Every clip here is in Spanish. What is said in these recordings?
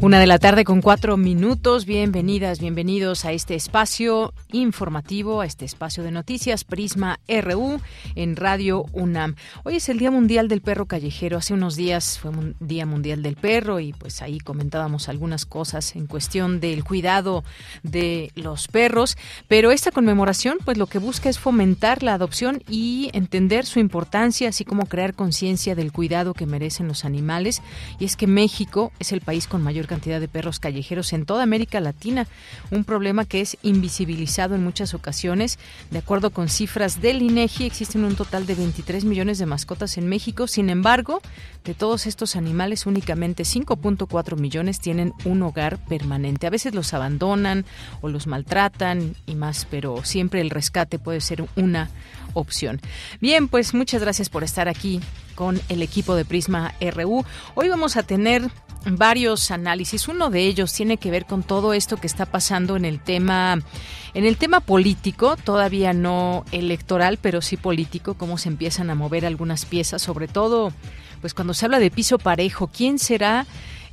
Una de la tarde con cuatro minutos. Bienvenidas, bienvenidos a este espacio informativo, a este espacio de noticias Prisma RU en Radio UNAM. Hoy es el Día Mundial del Perro Callejero. Hace unos días fue un Día Mundial del Perro y pues ahí comentábamos algunas cosas en cuestión del cuidado de los perros. Pero esta conmemoración pues lo que busca es fomentar la adopción y entender su importancia, así como crear conciencia del cuidado que merecen los animales. Y es que México es el país con mayor cantidad de perros callejeros en toda América Latina, un problema que es invisibilizado en muchas ocasiones. De acuerdo con cifras del INEGI, existen un total de 23 millones de mascotas en México. Sin embargo, de todos estos animales, únicamente 5.4 millones tienen un hogar permanente. A veces los abandonan o los maltratan y más, pero siempre el rescate puede ser una opción. Bien, pues muchas gracias por estar aquí con el equipo de Prisma RU. Hoy vamos a tener varios análisis. Uno de ellos tiene que ver con todo esto que está pasando en el tema en el tema político, todavía no electoral, pero sí político, cómo se empiezan a mover algunas piezas, sobre todo pues cuando se habla de piso parejo, ¿quién será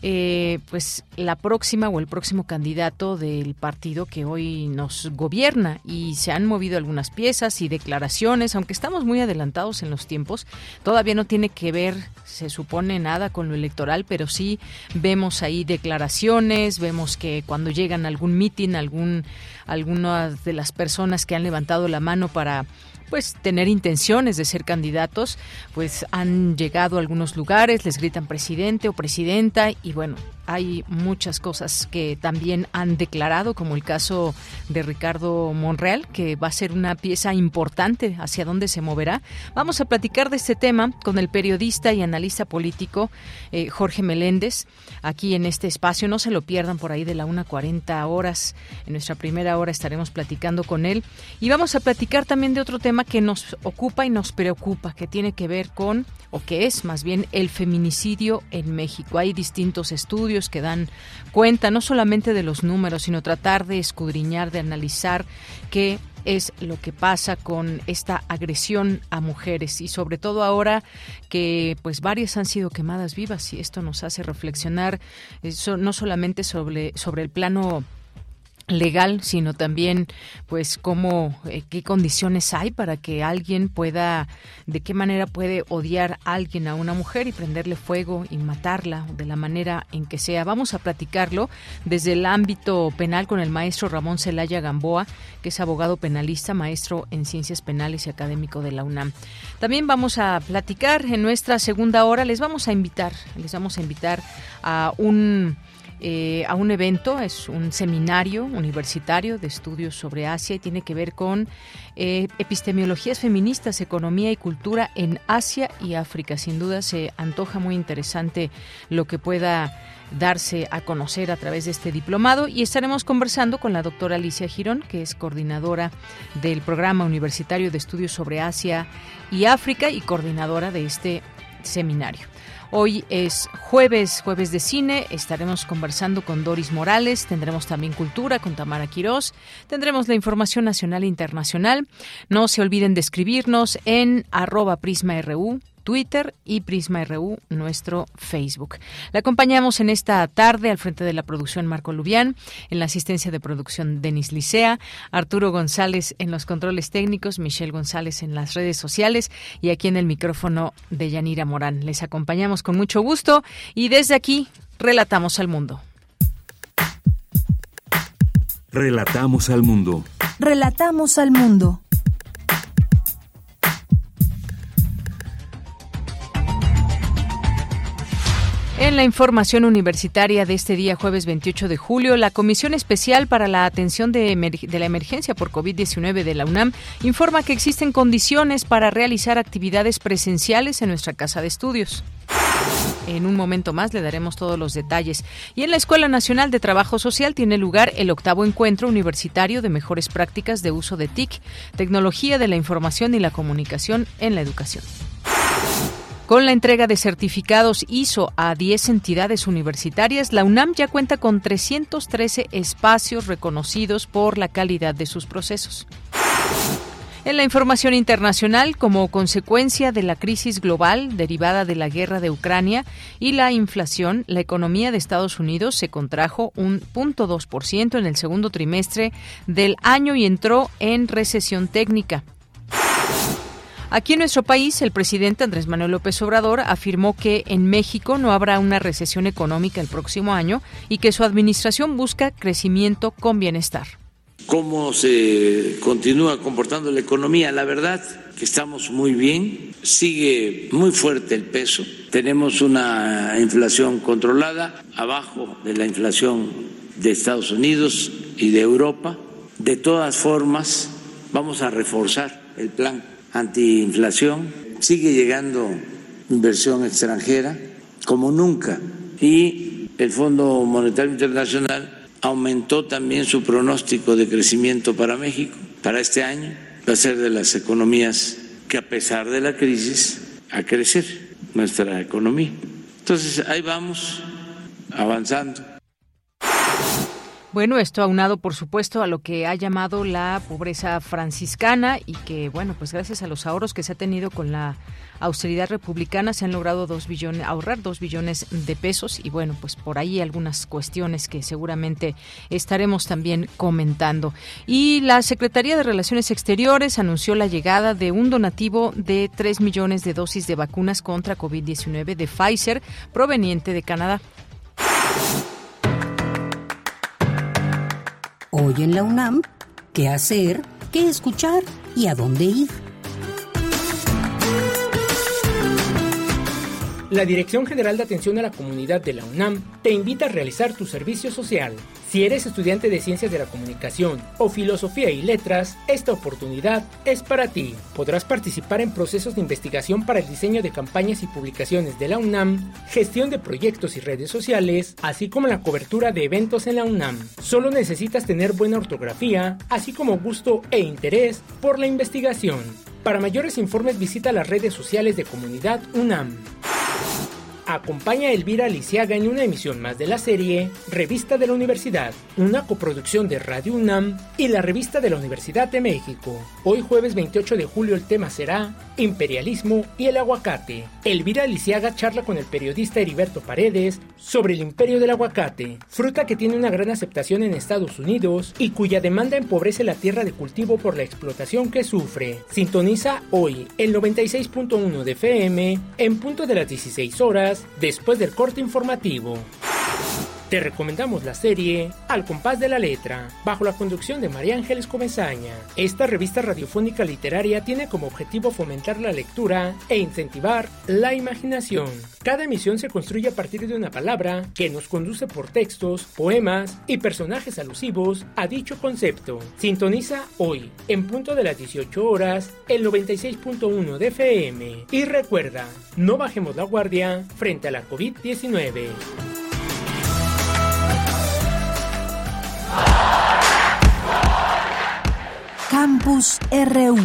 eh, pues la próxima o el próximo candidato del partido que hoy nos gobierna. Y se han movido algunas piezas y declaraciones, aunque estamos muy adelantados en los tiempos, todavía no tiene que ver, se supone nada con lo electoral, pero sí vemos ahí declaraciones, vemos que cuando llegan a algún mitin, algún algunas de las personas que han levantado la mano para pues tener intenciones de ser candidatos, pues han llegado a algunos lugares, les gritan presidente o presidenta y bueno, hay muchas cosas que también han declarado, como el caso de Ricardo Monreal, que va a ser una pieza importante hacia dónde se moverá. Vamos a platicar de este tema con el periodista y analista político eh, Jorge Meléndez, aquí en este espacio. No se lo pierdan por ahí de la 1.40 horas. En nuestra primera hora estaremos platicando con él. Y vamos a platicar también de otro tema que nos ocupa y nos preocupa, que tiene que ver con, o que es más bien, el feminicidio en México. Hay distintos estudios que dan cuenta no solamente de los números, sino tratar de escudriñar, de analizar qué es lo que pasa con esta agresión a mujeres y sobre todo ahora que pues varias han sido quemadas vivas y esto nos hace reflexionar eso, no solamente sobre sobre el plano legal, sino también pues cómo eh, qué condiciones hay para que alguien pueda de qué manera puede odiar a alguien a una mujer y prenderle fuego y matarla de la manera en que sea. Vamos a platicarlo desde el ámbito penal con el maestro Ramón Celaya Gamboa, que es abogado penalista, maestro en ciencias penales y académico de la UNAM. También vamos a platicar en nuestra segunda hora, les vamos a invitar, les vamos a invitar a un eh, a un evento, es un seminario universitario de estudios sobre Asia y tiene que ver con eh, epistemologías feministas, economía y cultura en Asia y África. Sin duda se antoja muy interesante lo que pueda darse a conocer a través de este diplomado y estaremos conversando con la doctora Alicia Girón, que es coordinadora del programa universitario de estudios sobre Asia y África y coordinadora de este seminario. Hoy es jueves, jueves de cine. Estaremos conversando con Doris Morales. Tendremos también cultura con Tamara Quirós. Tendremos la información nacional e internacional. No se olviden de escribirnos en arroba prisma.ru Twitter y Prisma RU, nuestro Facebook. La acompañamos en esta tarde al frente de la producción Marco Lubián, en la asistencia de producción Denis Licea, Arturo González en los controles técnicos, Michelle González en las redes sociales y aquí en el micrófono de Yanira Morán. Les acompañamos con mucho gusto y desde aquí relatamos al mundo. Relatamos al mundo. Relatamos al mundo. En la información universitaria de este día, jueves 28 de julio, la Comisión Especial para la Atención de, la Emergencia por COVID-19 de la UNAM informa que existen condiciones para realizar actividades presenciales en nuestra casa de estudios. En un momento más le daremos todos los detalles. Y en la Escuela Nacional de Trabajo Social tiene lugar el octavo encuentro universitario de mejores prácticas de uso de TIC, tecnología de la información y la comunicación en la educación. Con la entrega de certificados ISO a 10 entidades universitarias, la UNAM ya cuenta con 313 espacios reconocidos por la calidad de sus procesos. En la información internacional, como consecuencia de la crisis global derivada de la guerra de Ucrania y la inflación, la economía de Estados Unidos se contrajo un 0.2% en el segundo trimestre del año y entró en recesión técnica. Aquí en nuestro país, el presidente Andrés Manuel López Obrador afirmó que en México no habrá una recesión económica el próximo año y que su administración busca crecimiento con bienestar. ¿Cómo se continúa comportando la economía? La verdad que estamos muy bien, sigue muy fuerte el peso, tenemos una inflación controlada, abajo de la inflación de Estados Unidos y de Europa. De todas formas, vamos a reforzar el plan antiinflación, sigue llegando inversión extranjera como nunca y el Fondo Monetario Internacional aumentó también su pronóstico de crecimiento para México para este año. Va a ser de las economías que a pesar de la crisis a crecer nuestra economía. Entonces ahí vamos avanzando. Bueno, esto aunado, por supuesto, a lo que ha llamado la pobreza franciscana y que, bueno, pues gracias a los ahorros que se ha tenido con la austeridad republicana se han logrado dos billones, ahorrar dos billones de pesos y, bueno, pues por ahí algunas cuestiones que seguramente estaremos también comentando. Y la Secretaría de Relaciones Exteriores anunció la llegada de un donativo de tres millones de dosis de vacunas contra COVID-19 de Pfizer proveniente de Canadá. Hoy en la UNAM, ¿qué hacer? ¿Qué escuchar? ¿Y a dónde ir? La Dirección General de Atención a la Comunidad de la UNAM te invita a realizar tu servicio social. Si eres estudiante de Ciencias de la Comunicación o Filosofía y Letras, esta oportunidad es para ti. Podrás participar en procesos de investigación para el diseño de campañas y publicaciones de la UNAM, gestión de proyectos y redes sociales, así como la cobertura de eventos en la UNAM. Solo necesitas tener buena ortografía, así como gusto e interés por la investigación. Para mayores informes visita las redes sociales de Comunidad UNAM. Acompaña a Elvira Lisiaga en una emisión más de la serie Revista de la Universidad, una coproducción de Radio UNAM y la Revista de la Universidad de México. Hoy jueves 28 de julio el tema será Imperialismo y el aguacate. Elvira Lisiaga charla con el periodista Heriberto Paredes sobre el imperio del aguacate, fruta que tiene una gran aceptación en Estados Unidos y cuya demanda empobrece la tierra de cultivo por la explotación que sufre. Sintoniza hoy el 96.1 de FM en punto de las 16 horas después del corte informativo. Te recomendamos la serie Al compás de la letra, bajo la conducción de María Ángeles Comezaña. Esta revista radiofónica literaria tiene como objetivo fomentar la lectura e incentivar la imaginación. Cada emisión se construye a partir de una palabra que nos conduce por textos, poemas y personajes alusivos a dicho concepto. Sintoniza hoy, en punto de las 18 horas, el 96.1 de FM. Y recuerda, no bajemos la guardia frente a la COVID-19. Campus RU.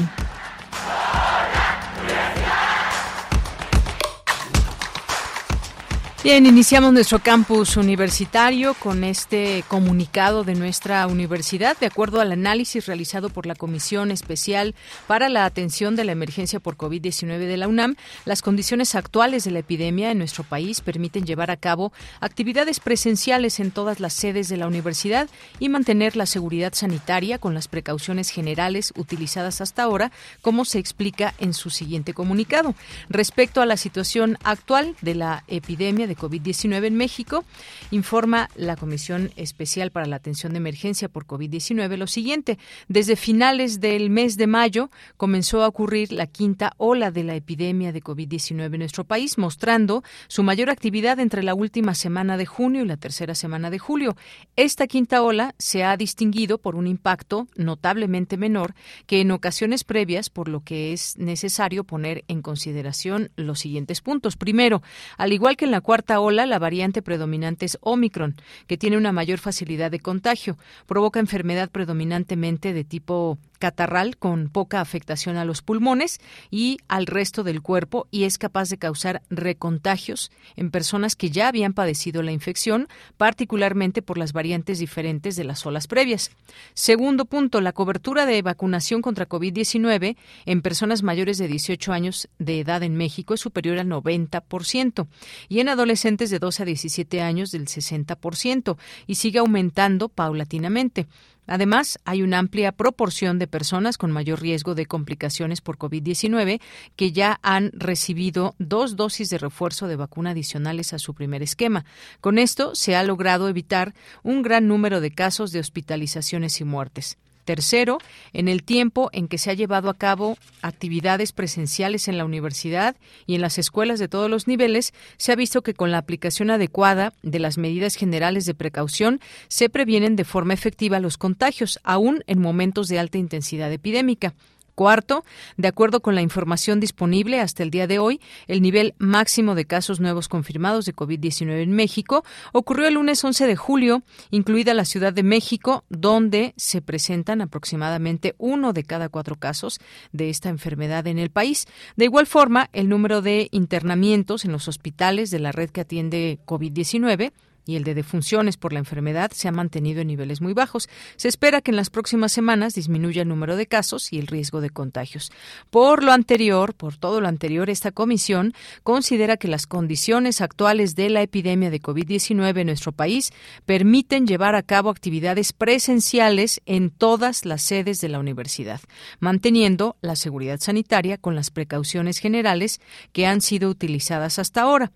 Bien, iniciamos nuestro campus universitario con este comunicado de nuestra universidad. De acuerdo al análisis realizado por la Comisión Especial para la Atención de la Emergencia por COVID-19 de la UNAM, las condiciones actuales de la epidemia en nuestro país permiten llevar a cabo actividades presenciales en todas las sedes de la universidad y mantener la seguridad sanitaria con las precauciones generales utilizadas hasta ahora, como se explica en su siguiente comunicado. Respecto a la situación actual de la epidemia de COVID-19 en México, informa la Comisión Especial para la Atención de Emergencia por COVID-19 lo siguiente. Desde finales del mes de mayo comenzó a ocurrir la quinta ola de la epidemia de COVID-19 en nuestro país, mostrando su mayor actividad entre la última semana de junio y la tercera semana de julio. Esta quinta ola se ha distinguido por un impacto notablemente menor que en ocasiones previas, por lo que es necesario poner en consideración los siguientes puntos. Primero, al igual que en la cuarta ola, la variante predominante es Omicron, que tiene una mayor facilidad de contagio, provoca enfermedad predominantemente de tipo catarral con poca afectación a los pulmones y al resto del cuerpo y es capaz de causar recontagios en personas que ya habían padecido la infección, particularmente por las variantes diferentes de las olas previas. Segundo punto, la cobertura de vacunación contra COVID-19 en personas mayores de 18 años de edad en México es superior al 90% y en adolescentes de 12 a 17 años del 60% y sigue aumentando paulatinamente. Además, hay una amplia proporción de personas con mayor riesgo de complicaciones por COVID-19 que ya han recibido dos dosis de refuerzo de vacuna adicionales a su primer esquema. Con esto se ha logrado evitar un gran número de casos de hospitalizaciones y muertes. Tercero, en el tiempo en que se ha llevado a cabo actividades presenciales en la universidad y en las escuelas de todos los niveles, se ha visto que con la aplicación adecuada de las medidas generales de precaución se previenen de forma efectiva los contagios, aún en momentos de alta intensidad epidémica. Cuarto, de acuerdo con la información disponible hasta el día de hoy, el nivel máximo de casos nuevos confirmados de COVID-19 en México ocurrió el lunes 11 de julio, incluida la Ciudad de México, donde se presentan aproximadamente uno de cada cuatro casos de esta enfermedad en el país. De igual forma, el número de internamientos en los hospitales de la red que atiende COVID-19 y el de defunciones por la enfermedad se ha mantenido en niveles muy bajos. Se espera que en las próximas semanas disminuya el número de casos y el riesgo de contagios. Por lo anterior, por todo lo anterior, esta comisión considera que las condiciones actuales de la epidemia de COVID-19 en nuestro país permiten llevar a cabo actividades presenciales en todas las sedes de la universidad, manteniendo la seguridad sanitaria con las precauciones generales que han sido utilizadas hasta ahora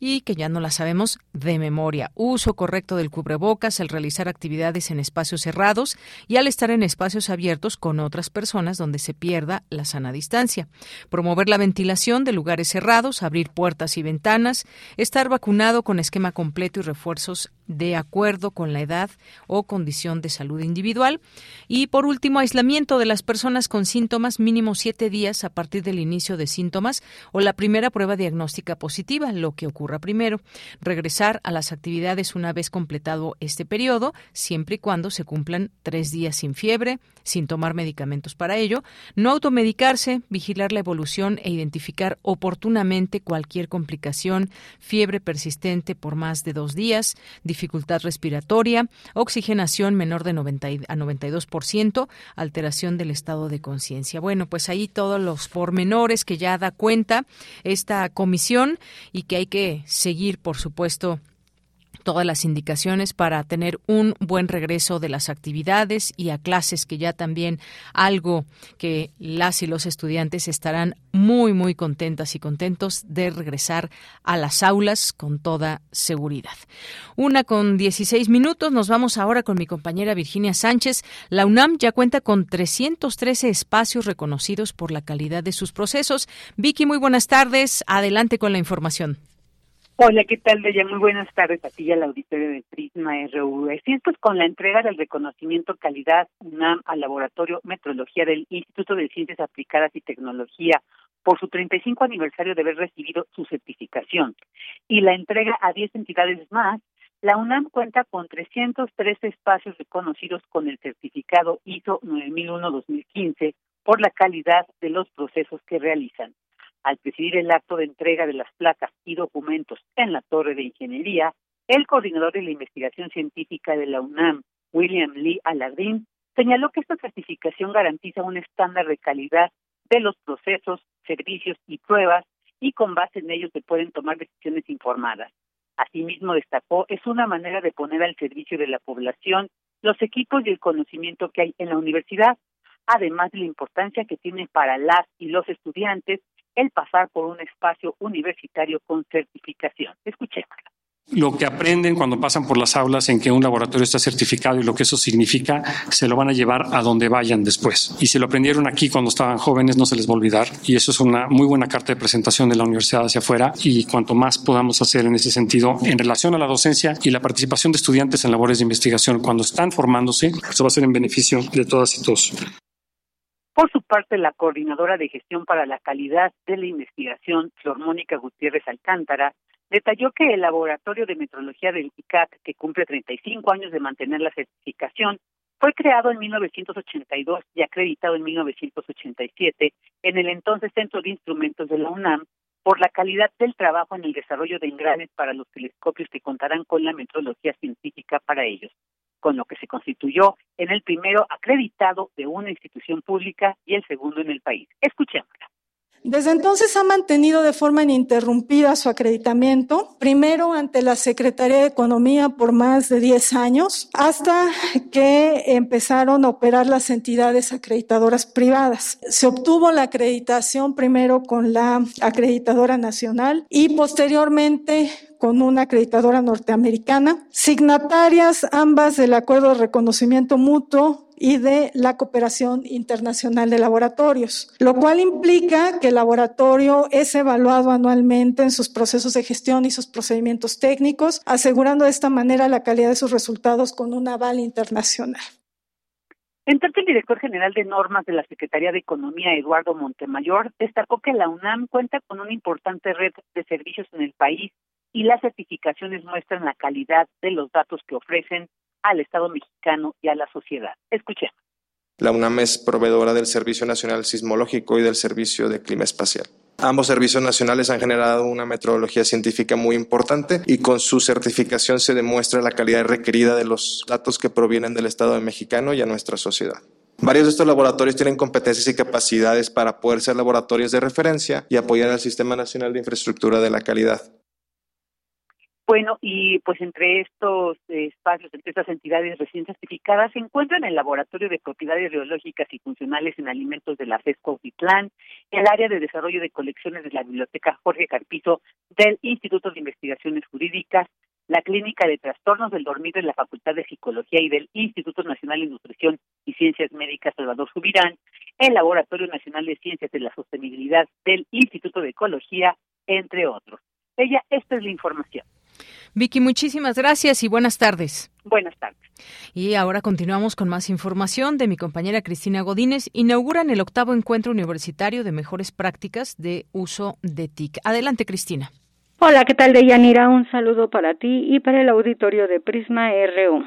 y que ya no las sabemos de memoria. Uso correcto del cubrebocas al realizar actividades en espacios cerrados y al estar en espacios abiertos con otras personas donde se pierda la sana distancia. Promover la ventilación de lugares cerrados, abrir puertas y ventanas, estar vacunado con esquema completo y refuerzos de acuerdo con la edad o condición de salud individual. Y por último, aislamiento de las personas con síntomas mínimo siete días a partir del inicio de síntomas o la primera prueba diagnóstica positiva, lo que primero. Regresar a las actividades una vez completado este periodo, siempre y cuando se cumplan tres días sin fiebre, sin tomar medicamentos para ello. No automedicarse, vigilar la evolución e identificar oportunamente cualquier complicación, fiebre persistente por más de dos días, dificultad respiratoria, oxigenación menor de 90 a 92%, alteración del estado de conciencia. Bueno, pues ahí todos los pormenores que ya da cuenta esta comisión y que hay que seguir, por supuesto, todas las indicaciones para tener un buen regreso de las actividades y a clases, que ya también algo que las y los estudiantes estarán muy, muy contentas y contentos de regresar a las aulas con toda seguridad. Una con 16 minutos, nos vamos ahora con mi compañera Virginia Sánchez. La UNAM ya cuenta con 313 espacios reconocidos por la calidad de sus procesos. Vicky, muy buenas tardes. Adelante con la información. Hola, ¿qué tal, Bella? Muy buenas tardes a ti y al auditorio de Prisma RU. Así es, pues con la entrega del reconocimiento calidad UNAM al Laboratorio Metrología del Instituto de Ciencias Aplicadas y Tecnología por su 35 aniversario de haber recibido su certificación y la entrega a 10 entidades más, la UNAM cuenta con 313 espacios reconocidos con el certificado ISO 9001-2015 por la calidad de los procesos que realizan. Al presidir el acto de entrega de las placas y documentos en la Torre de Ingeniería, el coordinador de la investigación científica de la UNAM, William Lee Aladrín, señaló que esta certificación garantiza un estándar de calidad de los procesos, servicios y pruebas y con base en ellos se pueden tomar decisiones informadas. Asimismo, destacó, es una manera de poner al servicio de la población los equipos y el conocimiento que hay en la universidad, además de la importancia que tiene para las y los estudiantes el pasar por un espacio universitario con certificación. Escuchémosla lo que aprenden cuando pasan por las aulas en que un laboratorio está certificado y lo que eso significa, se lo van a llevar a donde vayan después. Y si lo aprendieron aquí cuando estaban jóvenes, no se les va a olvidar. Y eso es una muy buena carta de presentación de la universidad hacia afuera. Y cuanto más podamos hacer en ese sentido en relación a la docencia y la participación de estudiantes en labores de investigación cuando están formándose, eso va a ser en beneficio de todas y todos. Por su parte, la coordinadora de gestión para la calidad de la investigación, Flor Mónica Gutiérrez Alcántara, detalló que el laboratorio de metrología del ICAT, que cumple 35 años de mantener la certificación, fue creado en 1982 y acreditado en 1987 en el entonces Centro de Instrumentos de la UNAM por la calidad del trabajo en el desarrollo de engranes para los telescopios que contarán con la metrología científica para ellos, con lo que se constituyó en el primero acreditado de una institución pública y el segundo en el país. Escuchémosla. Desde entonces ha mantenido de forma ininterrumpida su acreditamiento, primero ante la Secretaría de Economía por más de 10 años, hasta que empezaron a operar las entidades acreditadoras privadas. Se obtuvo la acreditación primero con la acreditadora nacional y posteriormente con una acreditadora norteamericana, signatarias ambas del acuerdo de reconocimiento mutuo y de la cooperación internacional de laboratorios, lo cual implica que el laboratorio es evaluado anualmente en sus procesos de gestión y sus procedimientos técnicos, asegurando de esta manera la calidad de sus resultados con un aval internacional. En tanto, el director general de normas de la Secretaría de Economía, Eduardo Montemayor, destacó que la UNAM cuenta con una importante red de servicios en el país y las certificaciones muestran la calidad de los datos que ofrecen al Estado mexicano y a la sociedad. Escuchemos. La UNAM es proveedora del Servicio Nacional Sismológico y del Servicio de Clima Espacial. Ambos servicios nacionales han generado una metodología científica muy importante y con su certificación se demuestra la calidad requerida de los datos que provienen del Estado mexicano y a nuestra sociedad. Varios de estos laboratorios tienen competencias y capacidades para poder ser laboratorios de referencia y apoyar al Sistema Nacional de Infraestructura de la Calidad. Bueno, y pues entre estos espacios, entre estas entidades recién certificadas, se encuentran el Laboratorio de Propiedades Biológicas y Funcionales en Alimentos de la FESCO Otitlán, el área de desarrollo de colecciones de la Biblioteca Jorge Carpizo del Instituto de Investigaciones Jurídicas, la Clínica de Trastornos del Dormir de la Facultad de Psicología y del Instituto Nacional de Nutrición y Ciencias Médicas Salvador Subirán, el Laboratorio Nacional de Ciencias de la Sostenibilidad del Instituto de Ecología, entre otros. Ella, esta es la información. Vicky, muchísimas gracias y buenas tardes. Buenas tardes. Y ahora continuamos con más información de mi compañera Cristina Godínez. Inauguran el octavo encuentro universitario de mejores prácticas de uso de TIC. Adelante, Cristina. Hola, ¿qué tal, Deyanira? Un saludo para ti y para el auditorio de Prisma RU.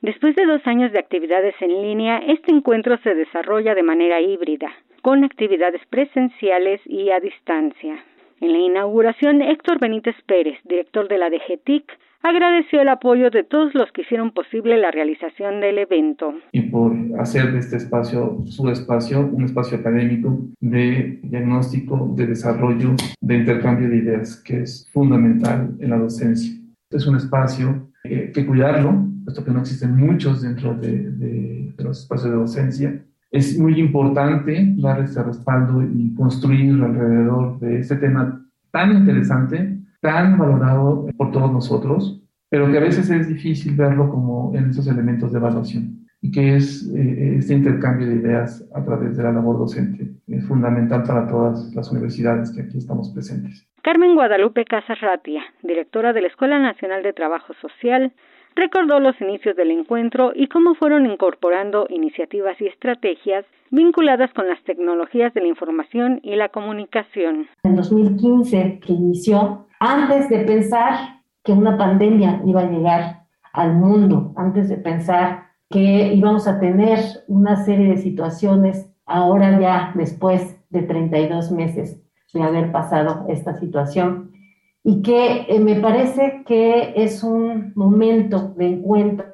Después de dos años de actividades en línea, este encuentro se desarrolla de manera híbrida, con actividades presenciales y a distancia. En la inauguración, Héctor Benítez Pérez, director de la DGTIC, agradeció el apoyo de todos los que hicieron posible la realización del evento. Y por hacer de este espacio su espacio, un espacio académico de diagnóstico, de desarrollo, de intercambio de ideas, que es fundamental en la docencia. Es un espacio que que cuidarlo, puesto que no existen muchos dentro de, de, de los espacios de docencia es muy importante dar este respaldo y construir alrededor de este tema tan interesante, tan valorado por todos nosotros, pero que a veces es difícil verlo como en esos elementos de evaluación y que es eh, este intercambio de ideas a través de la labor docente. Es fundamental para todas las universidades que aquí estamos presentes. Carmen Guadalupe Casas Ratia, directora de la Escuela Nacional de Trabajo Social, recordó los inicios del encuentro y cómo fueron incorporando iniciativas y estrategias vinculadas con las tecnologías de la información y la comunicación. En 2015, que inició, antes de pensar que una pandemia iba a llegar al mundo, antes de pensar que íbamos a tener una serie de situaciones ahora ya después de 32 meses de haber pasado esta situación, y que eh, me parece que es un momento de encuentro,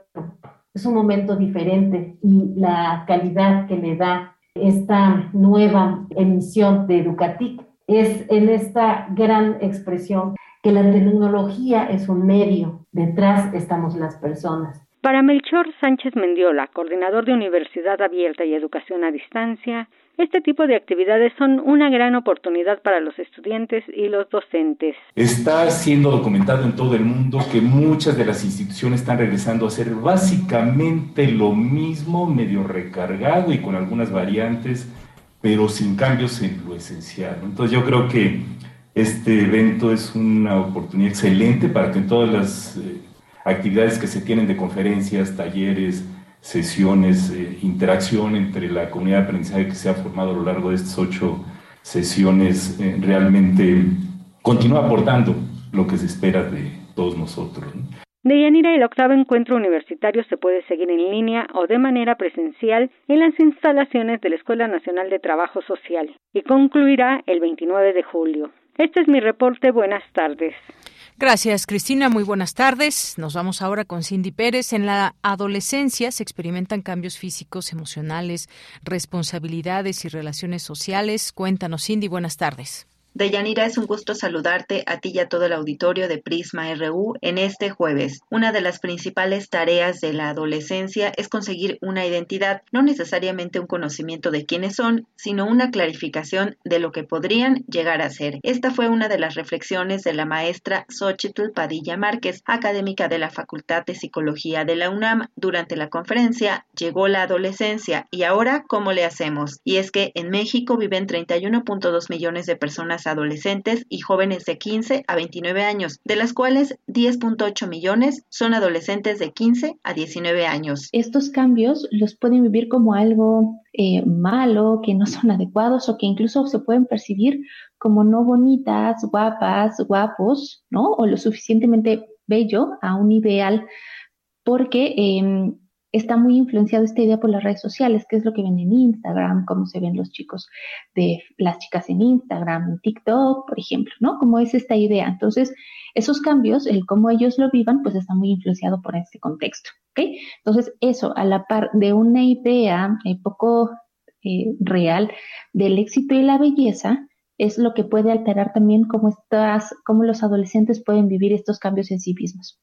es un momento diferente y la calidad que le da esta nueva emisión de Educatic es en esta gran expresión que la tecnología es un medio, detrás estamos las personas. Para Melchor Sánchez Mendiola, coordinador de Universidad Abierta y Educación a Distancia, este tipo de actividades son una gran oportunidad para los estudiantes y los docentes. Está siendo documentado en todo el mundo que muchas de las instituciones están regresando a hacer básicamente lo mismo, medio recargado y con algunas variantes, pero sin cambios en lo esencial. Entonces yo creo que este evento es una oportunidad excelente para que en todas las eh, actividades que se tienen de conferencias, talleres, sesiones, eh, interacción entre la comunidad de aprendizaje que se ha formado a lo largo de estas ocho sesiones, eh, realmente continúa aportando lo que se espera de todos nosotros. De Yanira, el octavo encuentro universitario se puede seguir en línea o de manera presencial en las instalaciones de la Escuela Nacional de Trabajo Social y concluirá el 29 de julio. Este es mi reporte. Buenas tardes. Gracias, Cristina. Muy buenas tardes. Nos vamos ahora con Cindy Pérez. En la adolescencia se experimentan cambios físicos, emocionales, responsabilidades y relaciones sociales. Cuéntanos, Cindy. Buenas tardes. Deyanira, es un gusto saludarte a ti y a todo el auditorio de Prisma RU en este jueves. Una de las principales tareas de la adolescencia es conseguir una identidad, no necesariamente un conocimiento de quiénes son, sino una clarificación de lo que podrían llegar a ser. Esta fue una de las reflexiones de la maestra Xochitl Padilla Márquez, académica de la Facultad de Psicología de la UNAM, durante la conferencia Llegó la adolescencia y ahora ¿cómo le hacemos? Y es que en México viven 31.2 millones de personas adolescentes y jóvenes de 15 a 29 años, de las cuales 10.8 millones son adolescentes de 15 a 19 años. Estos cambios los pueden vivir como algo eh, malo, que no son adecuados o que incluso se pueden percibir como no bonitas, guapas, guapos, ¿no? O lo suficientemente bello a un ideal, porque eh, está muy influenciado esta idea por las redes sociales, que es lo que ven en Instagram, cómo se ven los chicos de las chicas en Instagram, en TikTok, por ejemplo, ¿no? Como es esta idea. Entonces, esos cambios, el cómo ellos lo vivan, pues está muy influenciado por este contexto, ¿ok? Entonces, eso, a la par de una idea eh, poco eh, real del éxito y la belleza, es lo que puede alterar también cómo, estás, cómo los adolescentes pueden vivir estos cambios en sí mismos.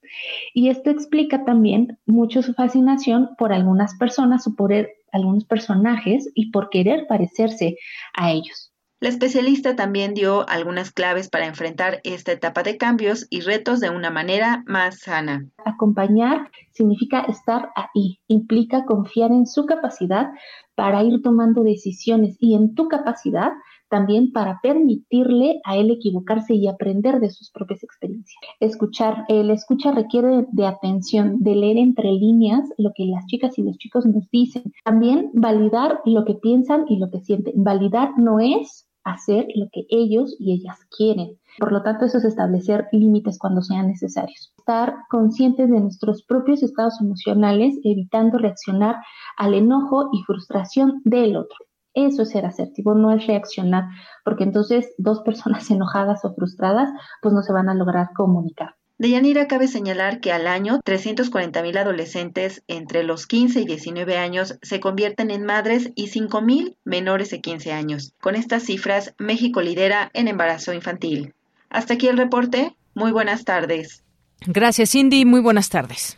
Y esto explica también mucho su fascinación por algunas personas o por er, algunos personajes y por querer parecerse a ellos. La especialista también dio algunas claves para enfrentar esta etapa de cambios y retos de una manera más sana. Acompañar significa estar ahí, implica confiar en su capacidad para ir tomando decisiones y en tu capacidad también para permitirle a él equivocarse y aprender de sus propias experiencias. Escuchar, el escucha requiere de atención, de leer entre líneas lo que las chicas y los chicos nos dicen. También validar lo que piensan y lo que sienten. Validar no es hacer lo que ellos y ellas quieren. Por lo tanto, eso es establecer límites cuando sean necesarios. Estar conscientes de nuestros propios estados emocionales, evitando reaccionar al enojo y frustración del otro. Eso es ser asertivo, no es reaccionar, porque entonces dos personas enojadas o frustradas pues no se van a lograr comunicar. De Yanira cabe señalar que al año 340.000 adolescentes entre los 15 y 19 años se convierten en madres y 5.000 menores de 15 años. Con estas cifras, México lidera en embarazo infantil. Hasta aquí el reporte. Muy buenas tardes. Gracias, Cindy. Muy buenas tardes.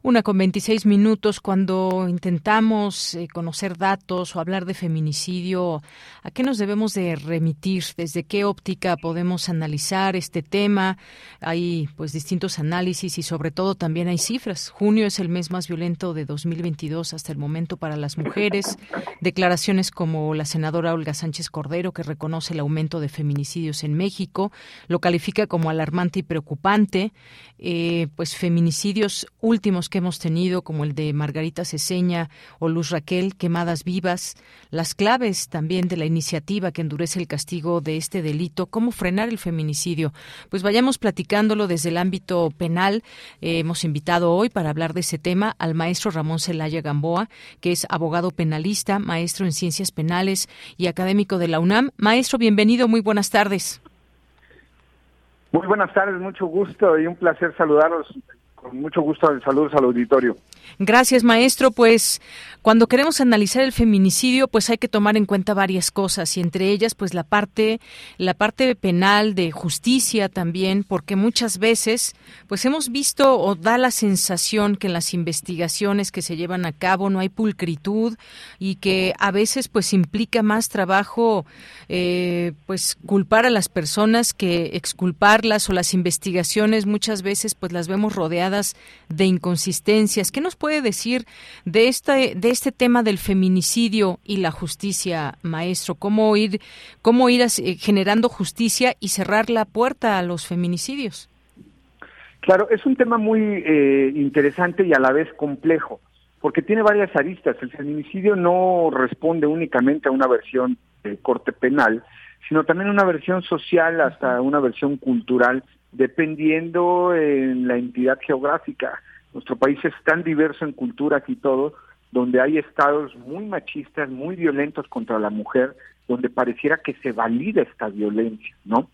Una con 26 minutos cuando intentamos eh, conocer datos o hablar de feminicidio, ¿a qué nos debemos de remitir? ¿Desde qué óptica podemos analizar este tema? Hay pues distintos análisis y sobre todo también hay cifras. Junio es el mes más violento de 2022 hasta el momento para las mujeres. Declaraciones como la senadora Olga Sánchez Cordero que reconoce el aumento de feminicidios en México, lo califica como alarmante y preocupante. Eh, pues feminicidios últimos que hemos tenido, como el de Margarita Ceseña o Luz Raquel, quemadas vivas, las claves también de la iniciativa que endurece el castigo de este delito, cómo frenar el feminicidio. Pues vayamos platicándolo desde el ámbito penal. Eh, hemos invitado hoy para hablar de ese tema al maestro Ramón Celaya Gamboa, que es abogado penalista, maestro en ciencias penales y académico de la UNAM. Maestro, bienvenido, muy buenas tardes. Muy buenas tardes, mucho gusto y un placer saludarlos Con mucho gusto, saludos al auditorio. Gracias, maestro. Pues cuando queremos analizar el feminicidio, pues hay que tomar en cuenta varias cosas y entre ellas, pues la parte, la parte penal de justicia también, porque muchas veces, pues hemos visto o da la sensación que en las investigaciones que se llevan a cabo no hay pulcritud y que a veces, pues implica más trabajo, eh, pues culpar a las personas que exculparlas o las investigaciones muchas veces, pues las vemos rodeadas de inconsistencias. ¿Qué nos puede decir de este, de este tema del feminicidio y la justicia, maestro? ¿Cómo ir, cómo ir eh, generando justicia y cerrar la puerta a los feminicidios? Claro, es un tema muy eh, interesante y a la vez complejo, porque tiene varias aristas. El feminicidio no responde únicamente a una versión de corte penal, sino también una versión social hasta una versión cultural, dependiendo en la entidad geográfica. Nuestro país es tan diverso en culturas y todo, donde hay estados muy machistas, muy violentos contra la mujer, donde pareciera que se valida esta violencia, ¿no?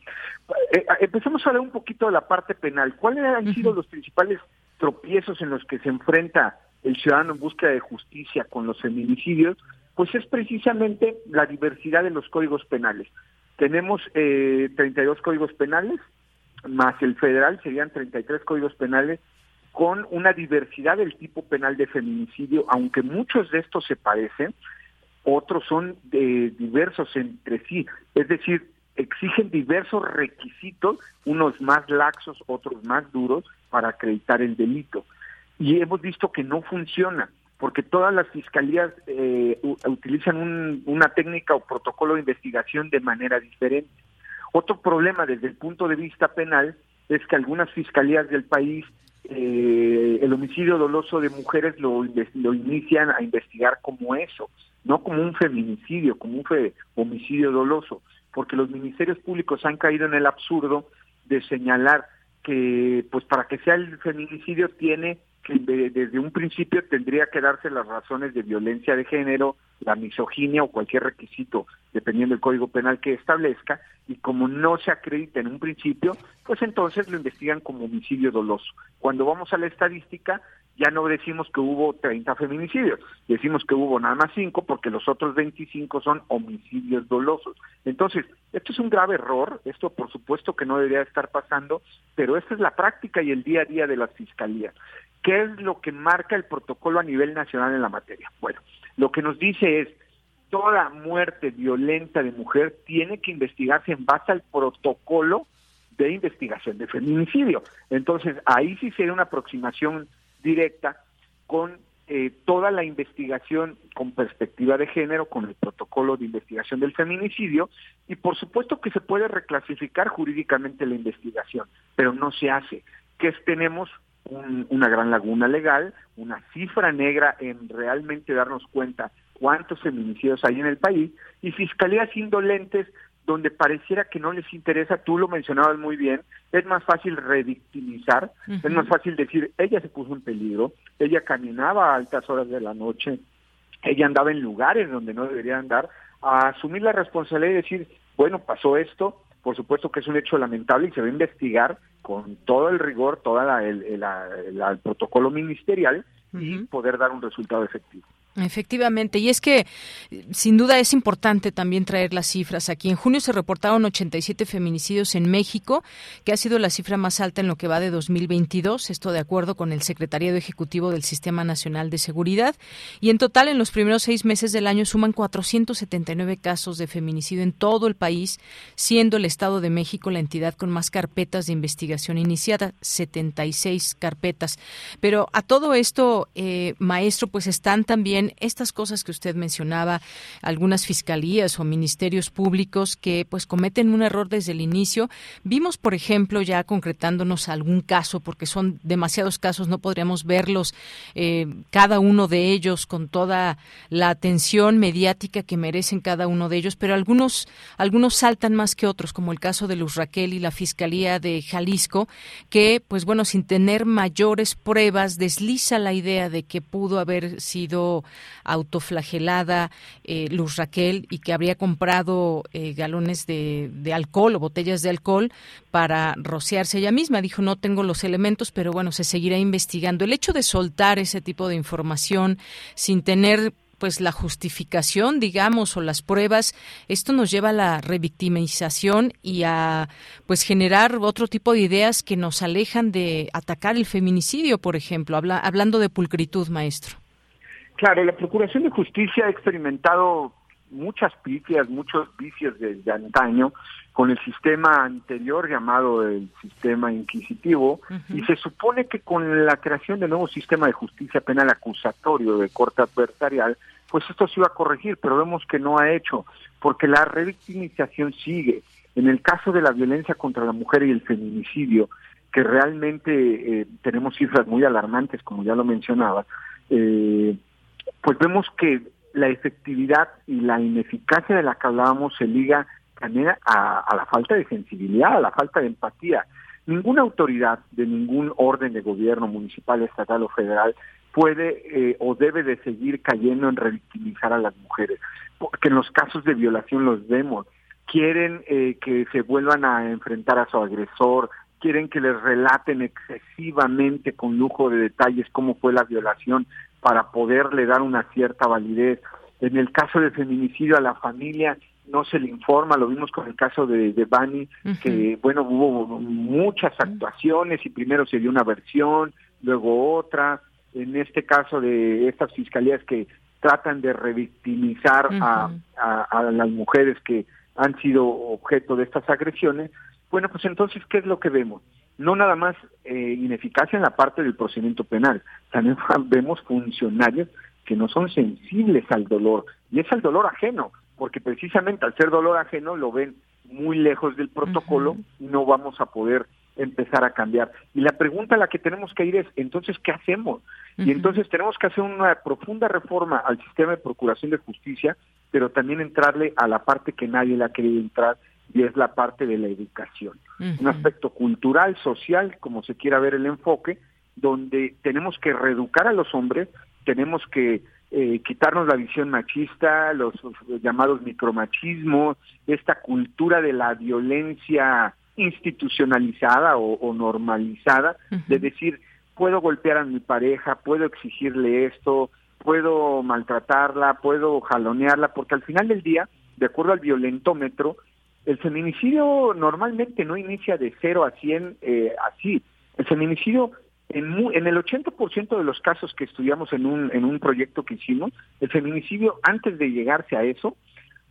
Eh, eh, empezamos a hablar un poquito de la parte penal. ¿Cuáles han sido los principales tropiezos en los que se enfrenta el ciudadano en búsqueda de justicia con los feminicidios? Pues es precisamente la diversidad de los códigos penales. Tenemos eh, 32 códigos penales, más el federal serían 33 códigos penales con una diversidad del tipo penal de feminicidio, aunque muchos de estos se parecen, otros son eh, diversos entre sí, es decir, exigen diversos requisitos, unos más laxos, otros más duros, para acreditar el delito. Y hemos visto que no funciona, porque todas las fiscalías eh, utilizan una técnica o protocolo de investigación de manera diferente. Otro problema desde el punto de vista penal es que algunas fiscalías del país eh, el homicidio doloso de mujeres lo, lo inician a investigar como eso, no como un feminicidio, como un homicidio doloso, porque los ministerios públicos han caído en el absurdo de señalar que pues para que sea el feminicidio tiene que desde un principio tendría que darse las razones de violencia de género, la misoginia o cualquier requisito, dependiendo del código penal que establezca, y como no se acredita en un principio, pues entonces lo investigan como homicidio doloso. Cuando vamos a la estadística, ya no decimos que hubo 30 feminicidios, decimos que hubo nada más 5 porque los otros 25 son homicidios dolosos. Entonces, esto es un grave error, esto por supuesto que no debería estar pasando, pero esta es la práctica y el día a día de las fiscalías. ¿Qué es lo que marca el protocolo a nivel nacional en la materia? Bueno, lo que nos dice es, toda muerte violenta de mujer tiene que investigarse en base al protocolo de investigación de feminicidio. Entonces, ahí sí sería una aproximación directa con eh, toda la investigación con perspectiva de género, con el protocolo de investigación del feminicidio, y por supuesto que se puede reclasificar jurídicamente la investigación, pero no se hace. ¿Qué tenemos? Una gran laguna legal, una cifra negra en realmente darnos cuenta cuántos feminicidios hay en el país y fiscalías indolentes donde pareciera que no les interesa, tú lo mencionabas muy bien, es más fácil revictimizar, es más fácil decir, ella se puso en peligro, ella caminaba a altas horas de la noche, ella andaba en lugares donde no debería andar, a asumir la responsabilidad y decir, bueno, pasó esto, por supuesto que es un hecho lamentable y se va a investigar con todo el rigor, todo el, el, protocolo ministerial y poder dar un resultado efectivo. Efectivamente, y es que sin duda es importante también traer las cifras aquí. En junio se reportaron 87 feminicidios en México, que ha sido la cifra más alta en lo que va de 2022, esto de acuerdo con el Secretariado Ejecutivo del Sistema Nacional de Seguridad. Y en total, en los primeros seis meses del año suman 479 casos de feminicidio en todo el país, siendo el Estado de México la entidad con más carpetas de investigación iniciada, 76 carpetas. Pero a todo esto, eh, maestro, pues están también estas cosas que usted mencionaba, algunas fiscalías o ministerios públicos que pues cometen un error desde el inicio. Vimos, por ejemplo, ya concretándonos algún caso, porque son demasiados casos, no podríamos verlos eh, cada uno de ellos con toda la atención mediática que merecen cada uno de ellos, pero algunos, algunos saltan más que otros, como el caso de Luz Raquel y la Fiscalía de Jalisco, que, pues bueno, sin tener mayores pruebas, desliza la idea de que pudo haber sido autoflagelada eh, Luz Raquel y que habría comprado eh, galones de, de, alcohol o botellas de alcohol para rociarse ella misma. Dijo, no tengo los elementos, pero bueno, se seguirá investigando. El hecho de soltar ese tipo de información sin tener pues la justificación, digamos, o las pruebas, esto nos lleva a la revictimización y a pues generar otro tipo de ideas que nos alejan de atacar el feminicidio, por ejemplo, habla, hablando de pulcritud, maestro. Claro, la Procuración de Justicia ha experimentado muchas pifias, muchos vicios desde antaño con el sistema anterior llamado el sistema inquisitivo y se supone que con la creación del nuevo sistema de justicia penal acusatorio de corte adversarial pues esto se iba a corregir, pero vemos que no ha hecho, porque la revictimización sigue. En el caso de la violencia contra la mujer y el feminicidio, que realmente eh, tenemos cifras muy alarmantes, como ya lo mencionaba, eh, pues vemos que la efectividad y la ineficacia de la que hablábamos se liga también a, la falta de sensibilidad, a la falta de empatía. Ninguna autoridad de ningún orden de gobierno municipal, estatal o federal puede eh, o debe de seguir cayendo en revictimizar a las mujeres, porque en los casos de violación los vemos, quieren eh, que se vuelvan a enfrentar a su agresor, quieren que les relaten excesivamente con lujo de detalles cómo fue la violación para poderle dar una cierta validez. En el caso del feminicidio a la familia no se le informa, lo vimos con el caso de, de Bani, que bueno, hubo muchas actuaciones y primero se dio una versión, luego otra, en este caso de estas fiscalías que tratan de revictimizar a, a, las mujeres que han sido objeto de estas agresiones, bueno, pues entonces, ¿qué es lo que vemos? No nada más eh, ineficacia en la parte del procedimiento penal, también vemos funcionarios que no son sensibles al dolor, y es al dolor ajeno, porque precisamente al ser dolor ajeno lo ven muy lejos del protocolo, y no vamos a poder empezar a cambiar. Y la pregunta a la que tenemos que ir es, entonces, ¿qué hacemos? Y entonces tenemos que hacer una profunda reforma al sistema de procuración de justicia, pero también entrarle a la parte que nadie le ha querido entrar, y es la parte de la educación. Un aspecto cultural, social, como se quiera ver el enfoque, donde tenemos que reeducar a los hombres, tenemos que eh, quitarnos la visión machista, los, llamados micromachismos, esta cultura de la violencia institucionalizada o, normalizada, de decir, puedo golpear a mi pareja, puedo exigirle esto, puedo maltratarla, puedo jalonearla, porque al final del día, de acuerdo al violentómetro, el feminicidio normalmente no inicia de 0 a 100 eh, así. El feminicidio, en, en el 80% de los casos que estudiamos en un, en un proyecto que hicimos, el feminicidio, antes de llegarse a eso,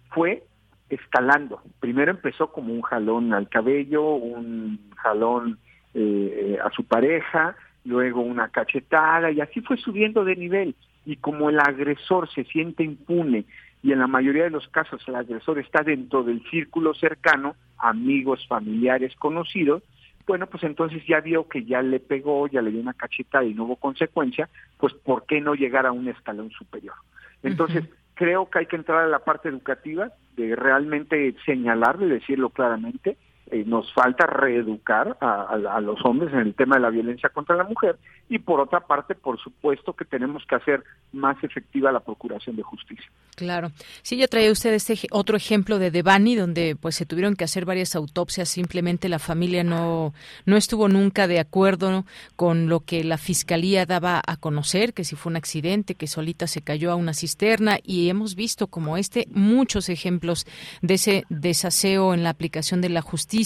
fue escalando. Primero empezó como un jalón al cabello, un jalón eh, a su pareja, luego una cachetada y así fue subiendo de nivel. Y como el agresor se siente impune y en la mayoría de los casos el agresor está dentro del círculo cercano, amigos, familiares, conocidos, bueno, pues entonces ya vio que ya le pegó, ya le dio una cachetada y no hubo consecuencia, pues ¿por qué no llegar a un escalón superior? Entonces, creo que hay que entrar a la parte educativa, de realmente señalarlo y decirlo claramente, eh, nos falta reeducar a, los hombres en el tema de la violencia contra la mujer y por otra parte, por supuesto que tenemos que hacer más efectiva la procuración de justicia. Claro. Sí, ya traía usted este otro ejemplo de Devani donde pues se tuvieron que hacer varias autopsias, simplemente la familia no no estuvo nunca de acuerdo con lo que la fiscalía daba a conocer, que si fue un accidente, que solita se cayó a una cisterna y hemos visto como este muchos ejemplos de ese desaseo en la aplicación de la justicia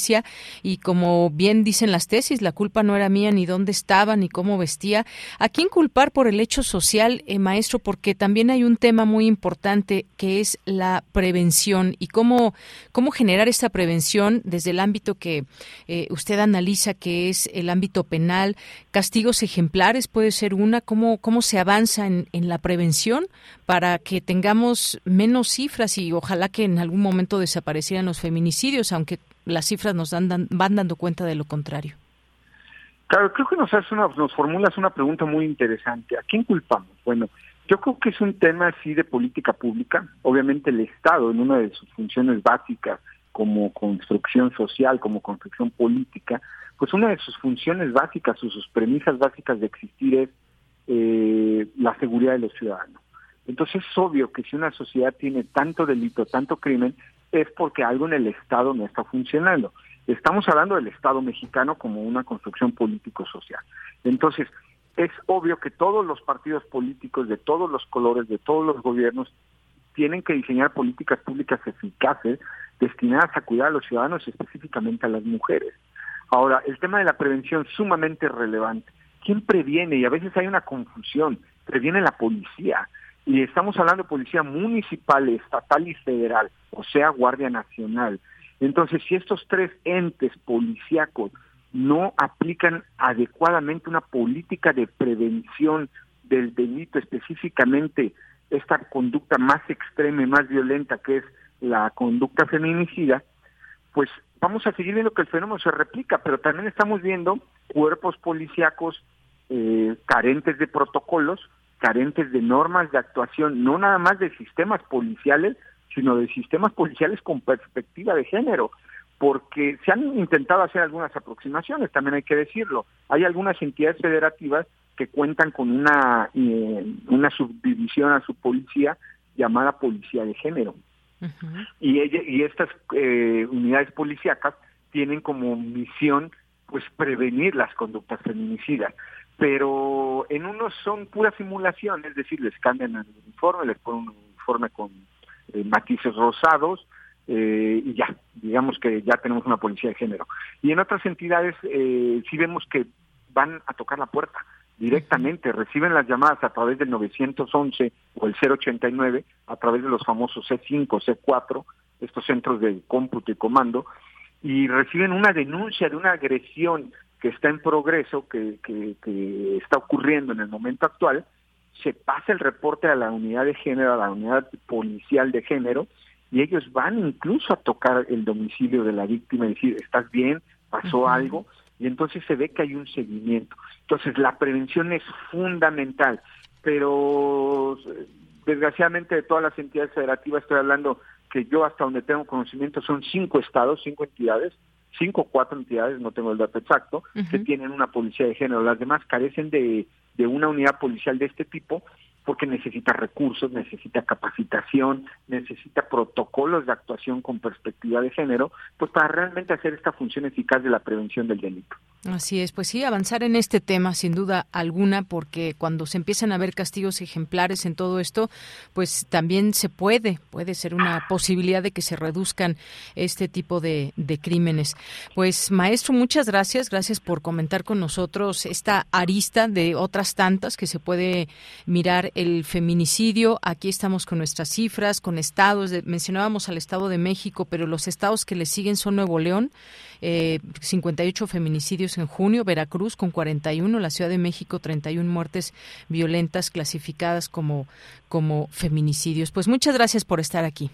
y como bien dicen las tesis, la culpa no era mía ni dónde estaba ni cómo vestía. ¿A quién culpar por el hecho social, eh, maestro? Porque también hay un tema muy importante que es la prevención y cómo, cómo generar esta prevención desde el ámbito que eh, usted analiza, que es el ámbito penal. Castigos ejemplares puede ser una. ¿Cómo, cómo se avanza en, en la prevención para que tengamos menos cifras y ojalá que en algún momento desaparecieran los feminicidios, aunque las cifras nos dan, van dando cuenta de lo contrario. Claro, creo que nos hace una, nos formulas una pregunta muy interesante. ¿A quién culpamos? Bueno, yo creo que es un tema así de política pública. Obviamente el Estado, en una de sus funciones básicas, como construcción social, como construcción política, pues una de sus funciones básicas o sus premisas básicas de existir es eh, la seguridad de los ciudadanos. Entonces es obvio que si una sociedad tiene tanto delito, tanto crimen, es porque algo en el Estado no está funcionando. Estamos hablando del Estado mexicano como una construcción político-social. Entonces, es obvio que todos los partidos políticos de todos los colores, de todos los gobiernos, tienen que diseñar políticas públicas eficaces destinadas a cuidar a los ciudadanos, específicamente a las mujeres. Ahora, el tema de la prevención sumamente relevante. ¿Quién previene? Y a veces hay una confusión. Previene la policía. Y estamos hablando de policía municipal, estatal y federal, o sea, Guardia Nacional. Entonces, si estos tres entes policíacos no aplican adecuadamente una política de prevención del delito, específicamente esta conducta más extrema y más violenta que es la conducta feminicida, pues vamos a seguir viendo que el fenómeno se replica, pero también estamos viendo cuerpos policíacos eh, carentes de protocolos, carentes de normas de actuación, no nada más de sistemas policiales, sino de sistemas policiales con perspectiva de género porque se han intentado hacer algunas aproximaciones, también hay que decirlo. Hay algunas entidades federativas que cuentan con una, eh, una subdivisión a su policía llamada Policía de Género. y, y estas eh, unidades policíacas tienen como misión pues prevenir las conductas feminicidas. Pero en unos son pura simulación, es decir, les cambian el uniforme, les ponen un uniforme con eh, matices rosados, eh, y ya, digamos que ya tenemos una policía de género. Y en otras entidades eh, sí vemos que van a tocar la puerta directamente, reciben las llamadas a través del 911 o el 089, a través de los famosos C5, C4, estos centros de cómputo y comando, y reciben una denuncia de una agresión que está en progreso, que, que, que está ocurriendo en el momento actual, se pasa el reporte a la unidad de género, a la unidad policial de género, y ellos van incluso a tocar el domicilio de la víctima y decir, ¿estás bien? ¿Pasó algo? Y entonces se ve que hay un seguimiento. Entonces la prevención es fundamental, pero desgraciadamente de todas las entidades federativas estoy hablando que yo hasta donde tengo conocimiento son cinco estados, cinco entidades, cinco o cuatro entidades, no tengo el dato exacto, que tienen una policía de género. Las demás carecen de, de una unidad policial de este tipo porque necesita recursos, necesita capacitación, necesita protocolos de actuación con perspectiva de género, pues para realmente hacer esta función eficaz de la prevención del delito. Así es, pues sí, avanzar en este tema sin duda alguna, porque cuando se empiezan a ver castigos ejemplares en todo esto, pues también se puede, puede ser una posibilidad de que se reduzcan este tipo de, de crímenes. Pues maestro, muchas gracias, gracias por comentar con nosotros esta arista de otras tantas que se puede mirar el feminicidio. Aquí estamos con nuestras cifras, con estados. mencionábamos al Estado de México, pero los estados que le siguen son Nuevo León, eh, 58 feminicidios en junio, Veracruz con 41, la Ciudad de México 31 muertes violentas clasificadas como, como feminicidios. Pues muchas gracias por estar aquí.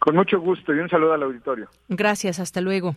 Con mucho gusto y un saludo al auditorio. Gracias, hasta luego.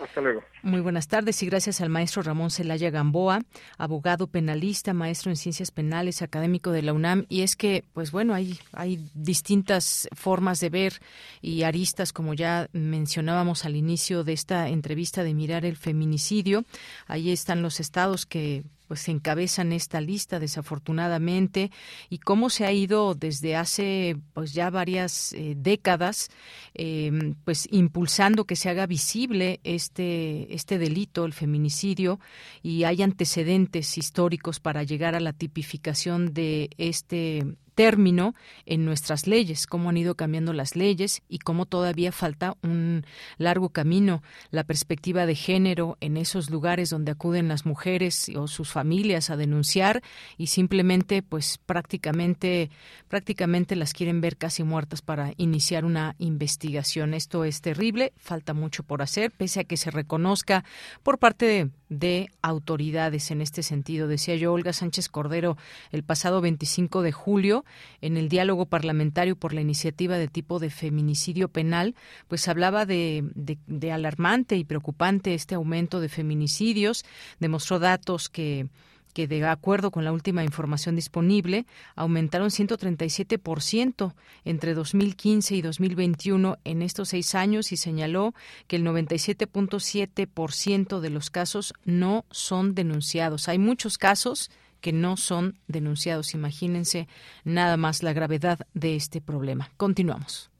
Hasta luego. Muy buenas tardes y gracias al maestro Ramón Celaya Gamboa, abogado penalista, maestro en ciencias penales, académico de la UNAM. Y es que, pues bueno, hay, hay distintas formas de ver y aristas, como ya mencionábamos al inicio de esta entrevista, de mirar el feminicidio. Ahí están los estados que pues encabezan esta lista desafortunadamente y cómo se ha ido desde hace pues ya varias eh, décadas em, pues impulsando que se haga visible este este delito el feminicidio y hay antecedentes históricos para llegar a la tipificación de este término en nuestras leyes, cómo han ido cambiando las leyes y cómo todavía falta un largo camino. La perspectiva de género en esos lugares donde acuden las mujeres o sus familias a denunciar y simplemente, pues prácticamente, prácticamente las quieren ver casi muertas para iniciar una investigación. Esto es terrible, falta mucho por hacer, pese a que se reconozca por parte de, de autoridades en este sentido. Decía yo, Olga Sánchez Cordero, el pasado 25 de julio, en el diálogo parlamentario por la iniciativa de tipo de feminicidio penal, pues hablaba de, de alarmante y preocupante este aumento de feminicidios, demostró datos que que de acuerdo con la última información disponible aumentaron 137% entre 2015 y 2021 en estos seis años y señaló que el 97.7% de los casos no son denunciados. Hay muchos casos que no son denunciados. Imagínense nada más la gravedad de este problema. Continuamos.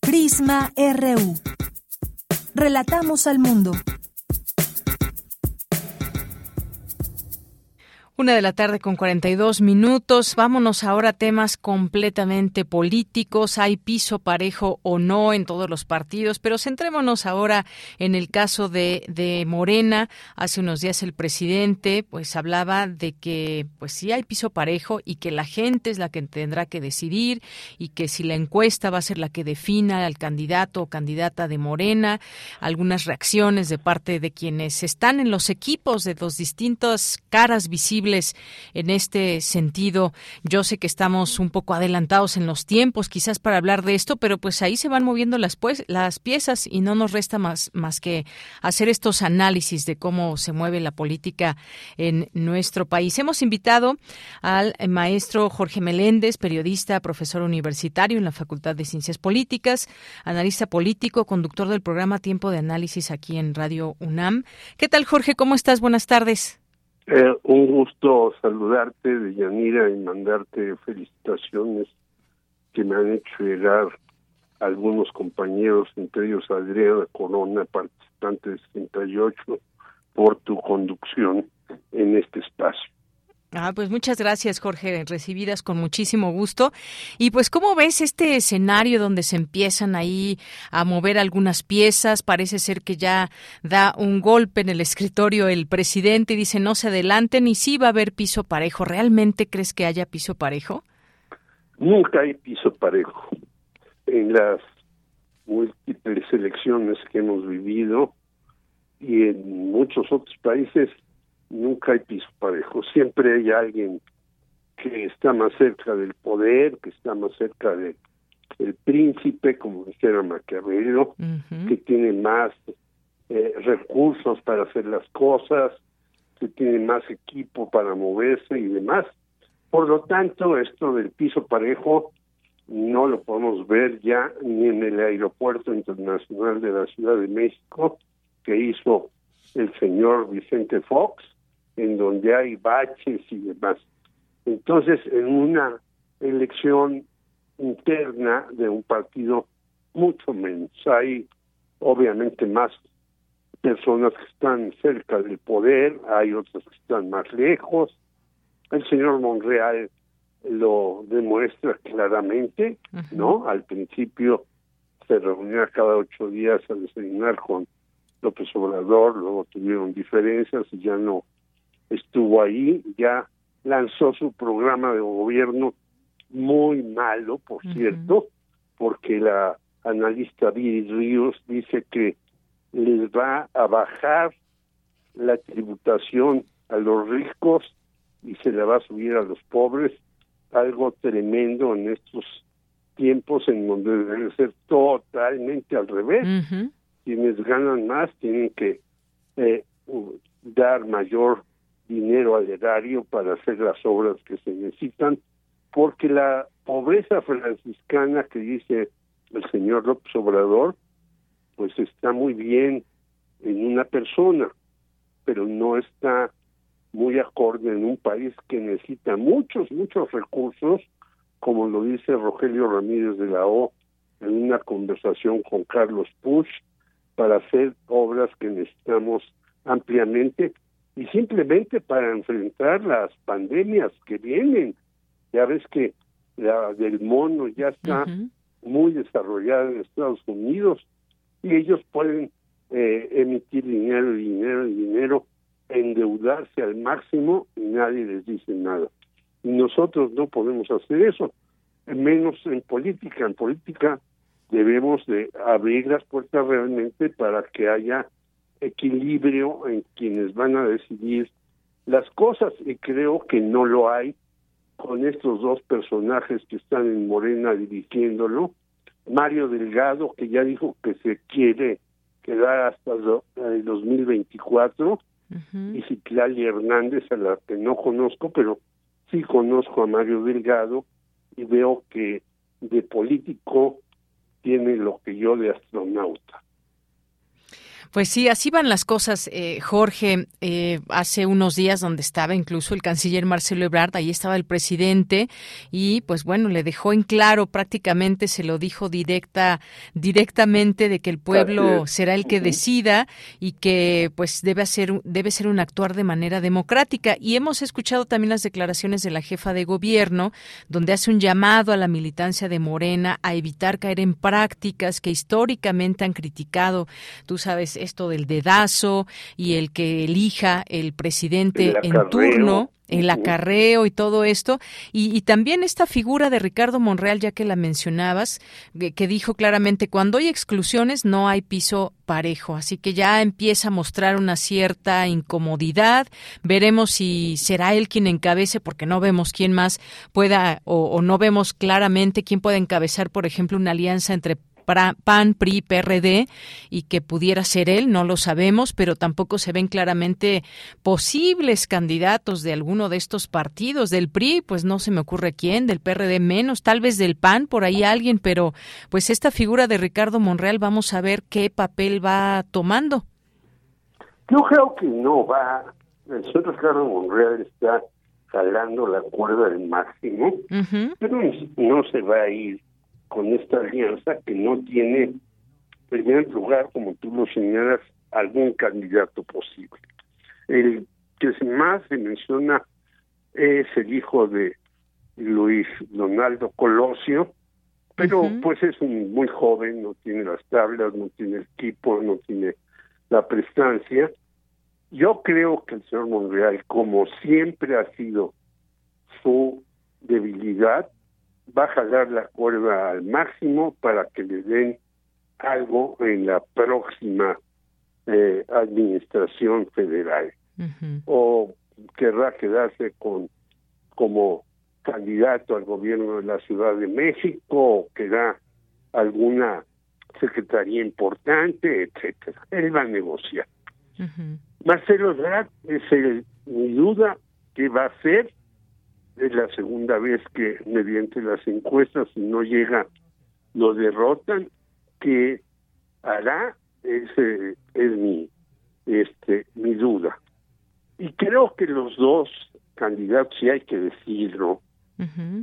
Prisma RU. Relatamos al mundo. Una de la tarde con 42 minutos. Vámonos ahora a temas completamente políticos. ¿Hay piso parejo o no en todos los partidos? Pero centrémonos ahora en el caso de, de Morena. Hace unos días el presidente pues hablaba de que pues sí hay piso parejo y que la gente es la que tendrá que decidir y que si la encuesta va a ser la que defina al candidato o candidata de Morena. Algunas reacciones de parte de quienes están en los equipos de los distintas caras visibles en este sentido. Yo sé que estamos un poco adelantados en los tiempos, quizás para hablar de esto, pero pues ahí se van moviendo las, pues, las piezas y no nos resta más, más que hacer estos análisis de cómo se mueve la política en nuestro país. Hemos invitado al maestro Jorge Meléndez, periodista, profesor universitario en la Facultad de Ciencias Políticas, analista político, conductor del programa Tiempo de Análisis aquí en Radio UNAM. ¿Qué tal, Jorge? ¿Cómo estás? Buenas tardes. Eh, un gusto saludarte, de Yanira, y mandarte felicitaciones que me han hecho llegar algunos compañeros, entre ellos Adriana Corona, participante de 68, por tu conducción en este espacio. Ah, pues muchas gracias, Jorge, recibidas con muchísimo gusto. Y pues, ¿cómo ves este escenario donde se empiezan ahí a mover algunas piezas? Parece ser que ya da un golpe en el escritorio el presidente y dice no se adelanten y sí va a haber piso parejo. ¿Realmente crees que haya piso parejo? Nunca hay piso parejo. En las múltiples elecciones que hemos vivido y en muchos otros países nunca hay piso parejo, siempre hay alguien que está más cerca del poder, que está más cerca de el príncipe, como dijera Maquiavelo, que tiene más eh, recursos para hacer las cosas, que tiene más equipo para moverse y demás. Por lo tanto, esto del piso parejo no lo podemos ver ya ni en el aeropuerto internacional de la Ciudad de México que hizo el señor Vicente Fox, en donde hay baches y demás. Entonces, en una elección interna de un partido, mucho menos. Hay obviamente más personas que están cerca del poder, hay otras que están más lejos. El señor Monreal lo demuestra claramente, ¿no? Al principio se reunía cada ocho días a desayunar con López Obrador, luego tuvieron diferencias y ya no estuvo ahí, ya lanzó su programa de gobierno muy malo, por cierto, porque la analista Viri Ríos dice que les va a bajar la tributación a los ricos y se le va a subir a los pobres, algo tremendo en estos tiempos en donde debe ser totalmente al revés. Quienes ganan más tienen que eh, dar mayor dinero al erario para hacer las obras que se necesitan, porque la pobreza franciscana que dice el señor López Obrador, pues está muy bien en una persona, pero no está muy acorde en un país que necesita muchos, muchos recursos, como lo dice Rogelio Ramírez de la O en una conversación con Carlos Push, para hacer obras que necesitamos ampliamente y simplemente para enfrentar las pandemias que vienen. Ya ves que la del mono ya está muy desarrollada en Estados Unidos y ellos pueden eh, emitir dinero, dinero, dinero, endeudarse al máximo y nadie les dice nada. Y nosotros no podemos hacer eso, menos en política. En política debemos de abrir las puertas realmente para que haya equilibrio en quienes van a decidir las cosas y creo que no lo hay con estos dos personajes que están en Morena dirigiéndolo. Mario Delgado, que ya dijo que se quiere quedar hasta el 2024, y Citlali Hernández, a la que no conozco, pero sí conozco a Mario Delgado y veo que de político tiene lo que yo de astronauta. Pues sí, así van las cosas, eh, Jorge. Eh, hace unos días donde estaba incluso el canciller Marcelo Ebrard, ahí estaba el presidente y pues bueno, le dejó en claro prácticamente, se lo dijo directa, directamente de que el pueblo será el que decida y que pues debe hacer, debe ser un actuar de manera democrática. Y hemos escuchado también las declaraciones de la jefa de gobierno, donde hace un llamado a la militancia de Morena a evitar caer en prácticas que históricamente han criticado, tú sabes, esto del dedazo y el que elija el presidente en turno el acarreo y todo esto. Y, también esta figura de Ricardo Monreal, ya que la mencionabas, que, dijo claramente, cuando hay exclusiones no hay piso parejo. Así que ya empieza a mostrar una cierta incomodidad. Veremos si será él quien encabece, porque no vemos quién más pueda o, o no vemos claramente quién puede encabezar, por ejemplo, una alianza entre PAN, PRI, PRD y que pudiera ser él, no lo sabemos, pero tampoco se ven claramente posibles candidatos de alguno de estos partidos. Del PRI, pues no se me ocurre quién, del PRD menos, tal vez del PAN, por ahí alguien, pero pues esta figura de Ricardo Monreal, vamos a ver qué papel va tomando. Yo creo que no va. El señor Ricardo Monreal está jalando la cuerda del máximo, pero no se va a ir con esta alianza que no tiene, en primer lugar, como tú lo señalas, algún candidato posible. El que más se menciona es el hijo de Luis Donaldo Colosio, pero pues es un muy joven, no tiene las tablas, no tiene el equipo, no tiene la prestancia. Yo creo que el señor Monreal, como siempre ha sido su debilidad, va a jalar la cuerda al máximo para que le den algo en la próxima eh, administración federal o querrá quedarse con como candidato al gobierno de la Ciudad de México o querrá alguna secretaría importante, etcétera. Él va a negociar. Marcelo Ebrard es el, mi duda que va a hacer es la segunda vez que mediante las encuestas si no llega lo derrotan que hará ese es mi este mi duda. Y creo que los dos candidatos si hay que decirlo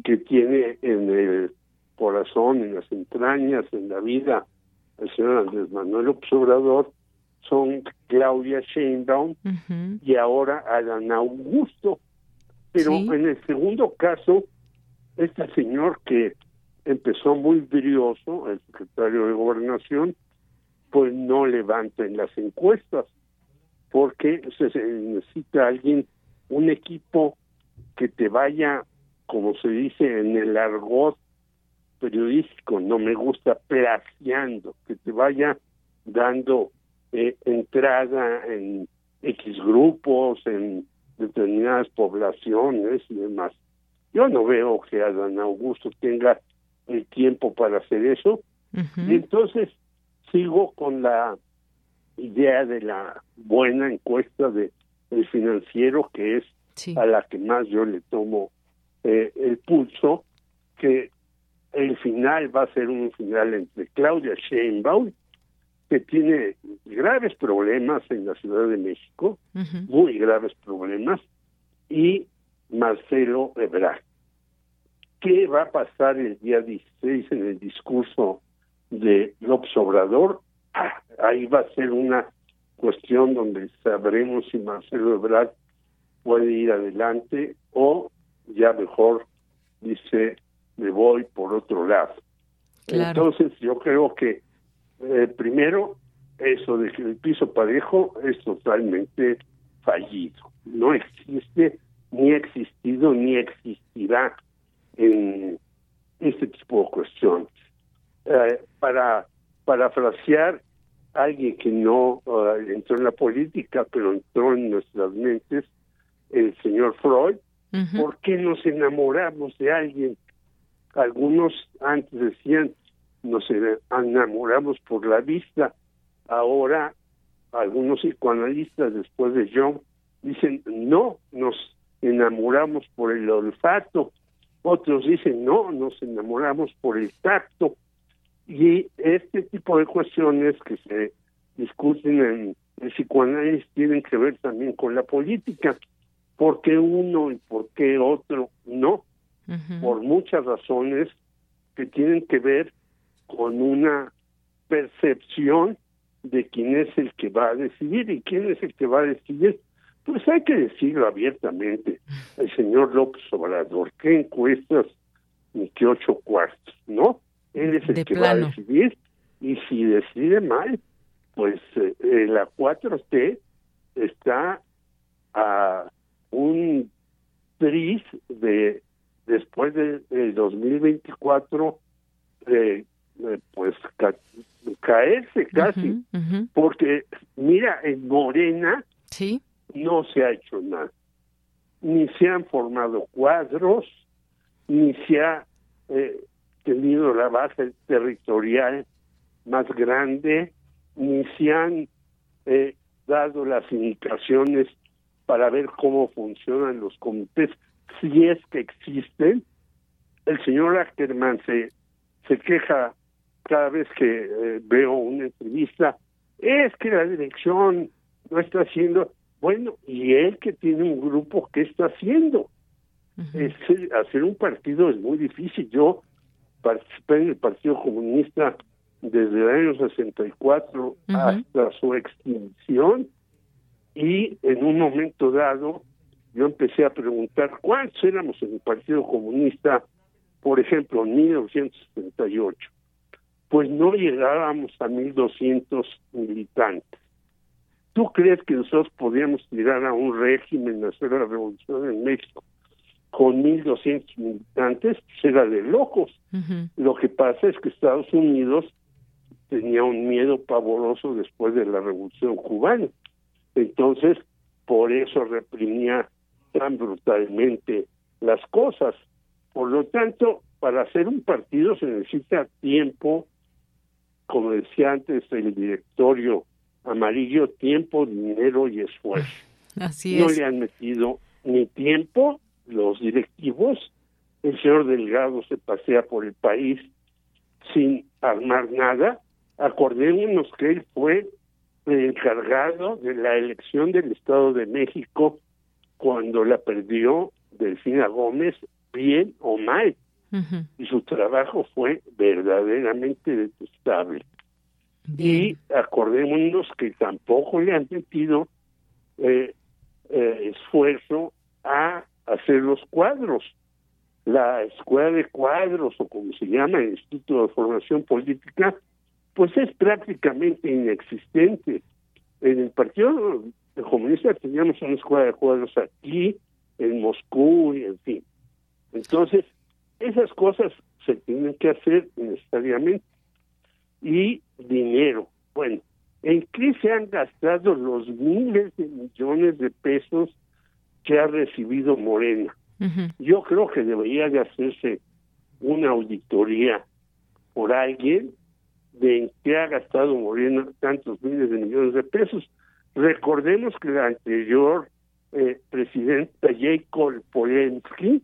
que tiene en el corazón en las entrañas en la vida el señor Andrés Manuel Obrador son Claudia Sheinbaum y ahora Adán Augusto pero en el segundo caso, este señor que empezó muy brioso, el secretario de Gobernación, pues no levanta en las encuestas, porque se necesita alguien, un equipo que te vaya, como se dice en el argot periodístico, no me gusta plagiando, que te vaya dando eh, entrada en X grupos, en determinadas poblaciones y demás. Yo no veo que Adán Augusto tenga el tiempo para hacer eso. Y entonces sigo con la idea de la buena encuesta de el financiero que es a la que más yo le tomo eh, el pulso que el final va a ser un final entre Claudia Sheinbaum que tiene graves problemas en la Ciudad de México, muy graves problemas, y Marcelo Ebrard. ¿Qué va a pasar el día 16 en el discurso de López Obrador? Ah, ahí va a ser una cuestión donde sabremos si Marcelo Ebrard puede ir adelante o ya mejor dice me voy por otro lado. Entonces yo creo que eh, primero, eso de que el piso parejo es totalmente fallido. No existe, ni ha existido, ni existirá en este tipo de cuestiones. Eh, para parafrasear a alguien que no eh, entró en la política, pero entró en nuestras mentes, el señor Freud, ¿por qué nos enamoramos de alguien? Algunos antes decían, nos enamoramos por la vista. Ahora, algunos psicoanalistas después de John dicen, no, nos enamoramos por el olfato. Otros dicen, no, nos enamoramos por el tacto. Y este tipo de cuestiones que se discuten en el psicoanálisis tienen que ver también con la política. ¿Por qué uno y por qué otro no? Por muchas razones que tienen que ver con una percepción de quién es el que va a decidir y quién es el que va a decidir. Pues hay que decirlo abiertamente, el señor López Obrador, qué encuestas ni qué ocho cuartos, ¿no? Él es el que va a decidir y si decide mal, pues eh, la 4T está a un tris de después del de 2024 eh, pues caerse casi. Porque mira en Morena sí. no se ha hecho nada. Ni se han formado cuadros ni se ha eh, tenido la base territorial más grande ni se han eh, dado las indicaciones para ver cómo funcionan los comités, si es que existen. El señor Ackerman se, se queja cada vez que eh, veo una entrevista, es que la dirección no está haciendo, bueno, y él que tiene un grupo, ¿qué está haciendo? hacer un partido es muy difícil. Yo participé en el Partido Comunista desde el año 64 hasta su extinción y en un momento dado yo empecé a preguntar cuántos éramos en el Partido Comunista, por ejemplo, en 1978. Pues no llegábamos a 1.200 militantes. ¿Tú crees que nosotros podíamos tirar a un régimen, hacer la revolución en México con 1.200 militantes? Pues era de locos. Lo que pasa es que Estados Unidos tenía un miedo pavoroso después de la revolución cubana. Entonces, por eso reprimía tan brutalmente las cosas. Por lo tanto, para hacer un partido se necesita tiempo, como decía antes el directorio amarillo, tiempo, dinero y esfuerzo. Así no le han metido ni tiempo los directivos. El señor Delgado se pasea por el país sin armar nada Acordémonos que él fue el encargado de la elección del Estado de México cuando la perdió Delfina Gómez, bien o mal. Y su trabajo fue verdaderamente detestable. Y acordémonos que tampoco le han metido eh, eh, esfuerzo a hacer los cuadros. La escuela de cuadros, o como se llama, el Instituto de Formación Política, pues es prácticamente inexistente. En el Partido Comunista teníamos una escuela de cuadros aquí, en Moscú, y en fin. Entonces, esas cosas se tienen que hacer necesariamente. Y dinero. Bueno, ¿en qué se han gastado los miles de millones de pesos que ha recibido Morena? Yo creo que debería de hacerse una auditoría por alguien de en qué ha gastado Morena tantos miles de millones de pesos. Recordemos que la anterior eh, presidenta Jacob Polensky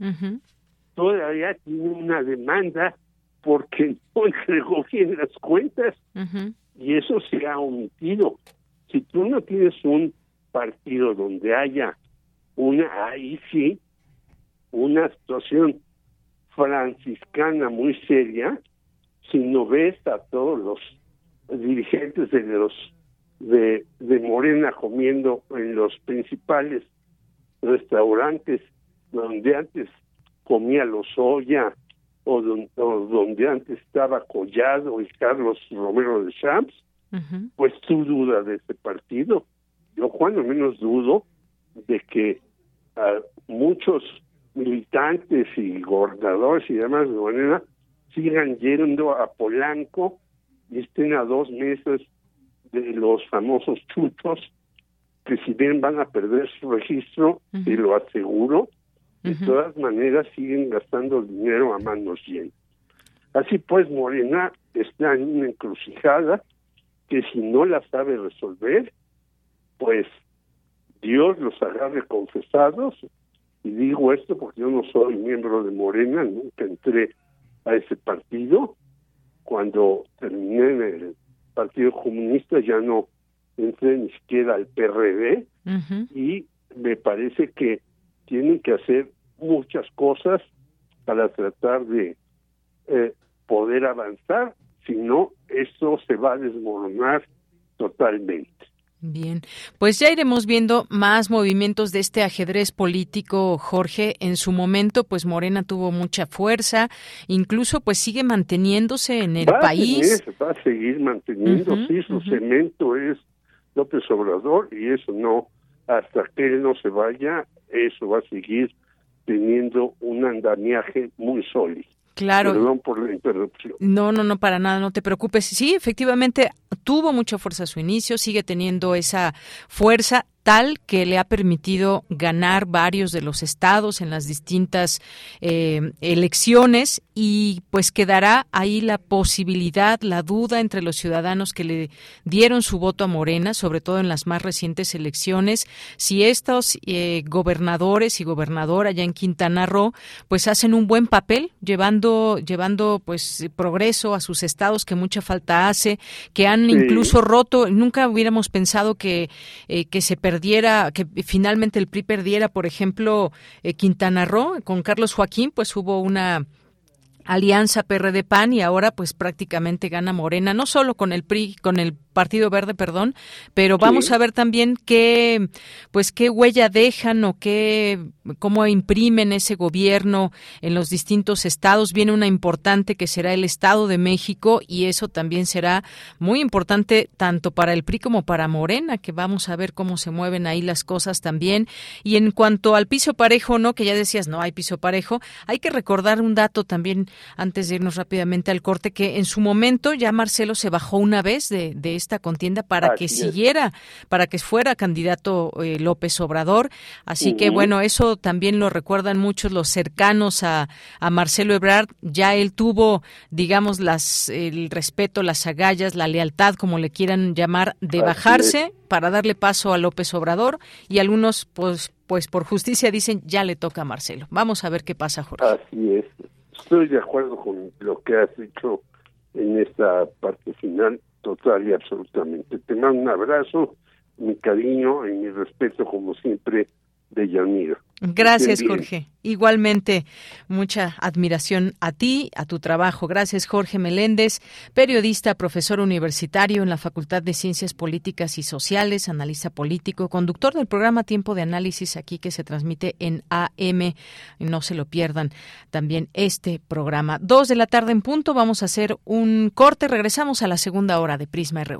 todavía tiene una demanda porque no entregó bien las cuentas y eso se ha omitido. Si tú no tienes un partido donde haya una, ahí sí, una situación franciscana muy seria, si no ves a todos los dirigentes de los de, de Morena comiendo en los principales restaurantes donde antes comía los Lozoya o, donde antes estaba Collado y Carlos Romero de Champs, pues tú dudas de ese partido. Yo cuando menos dudo de que muchos militantes y gobernadores y demás de Morena sigan yendo a Polanco y estén a dos meses de los famosos chutos, que si bien van a perder su registro, y lo aseguro, de todas maneras siguen gastando dinero a manos llenas. Así pues, Morena está en una encrucijada que si no la sabe resolver, pues Dios los agarre confesados, y digo esto porque yo no soy miembro de Morena, nunca entré a ese partido. Cuando terminé en el Partido Comunista ya no entre ni siquiera al PRD y me parece que tienen que hacer muchas cosas para tratar de eh, poder avanzar, si no, esto se va a desmoronar totalmente. Bien, pues ya iremos viendo más movimientos de este ajedrez político, Jorge. En su momento, pues Morena tuvo mucha fuerza, incluso pues sigue manteniéndose en el país. va a seguir manteniendo, sí, su cemento es López Obrador y eso no, hasta que él no se vaya, eso va a seguir teniendo un andamiaje muy sólido. Claro. Perdón por la interrupción. No, no, no, para nada, no te preocupes. Sí, efectivamente, tuvo mucha fuerza a su inicio, sigue teniendo esa fuerza tal que le ha permitido ganar varios de los estados en las distintas eh, elecciones y pues quedará ahí la posibilidad, la duda entre los ciudadanos que le dieron su voto a Morena, sobre todo en las más recientes elecciones, si estos eh, gobernadores y gobernadora ya en Quintana Roo pues hacen un buen papel llevando llevando pues progreso a sus estados que mucha falta hace, que han incluso roto, nunca hubiéramos pensado que eh, que se perdiera, que finalmente el PRI perdiera, por ejemplo, eh, Quintana Roo, con Carlos Joaquín, pues hubo una alianza PRD PAN y ahora pues prácticamente gana Morena, no solo con el PRI, con el Partido Verde, perdón, pero vamos a ver también qué, pues qué huella dejan o qué, cómo imprimen ese gobierno en los distintos estados. Viene una importante que será el Estado de México y eso también será muy importante tanto para el PRI como para Morena, que vamos a ver cómo se mueven ahí las cosas también. Y en cuanto al piso parejo, no, que ya decías, no hay piso parejo, hay que recordar un dato también antes de irnos rápidamente al corte, que en su momento ya Marcelo se bajó una vez de, de esta contienda para que siguiera, para que fuera candidato eh, López Obrador. Así que bueno, eso también lo recuerdan muchos los cercanos a, a Marcelo Ebrard. Ya él tuvo, digamos, las, el respeto, las agallas, la lealtad, como le quieran llamar, de bajarse para darle paso a López Obrador y algunos, pues, pues por justicia dicen ya le toca a Marcelo. Vamos a ver qué pasa, Jorge. Así es. Estoy de acuerdo con lo que has dicho en esta parte final total y absolutamente. Te mando un abrazo, mi cariño y mi respeto como siempre de Yanira. Gracias, Jorge. Igualmente, mucha admiración a ti, a tu trabajo. Gracias, Jorge Meléndez, periodista, profesor universitario en la Facultad de Ciencias Políticas y Sociales, analista político, conductor del programa Tiempo de Análisis aquí que se transmite en AM. No se lo pierdan también este programa. Dos de la tarde en punto, vamos a hacer un corte. Regresamos a la segunda hora de Prisma RU.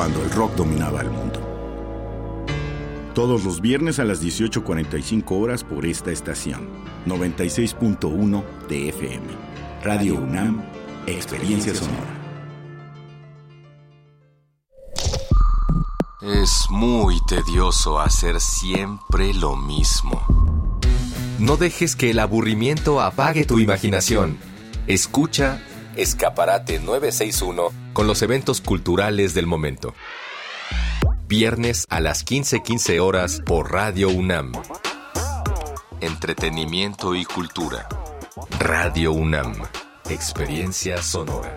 Cuando el rock dominaba el mundo. Todos los viernes a las 18.45 horas por esta estación. 96.1 de FM. Radio UNAM, Experiencia Sonora. Es muy tedioso hacer siempre lo mismo. No dejes que el aburrimiento apague tu imaginación. Escucha Escaparate 961 con los eventos culturales del momento. Viernes a las 15:15 horas por Radio UNAM. Entretenimiento y cultura. Radio UNAM. Experiencia sonora.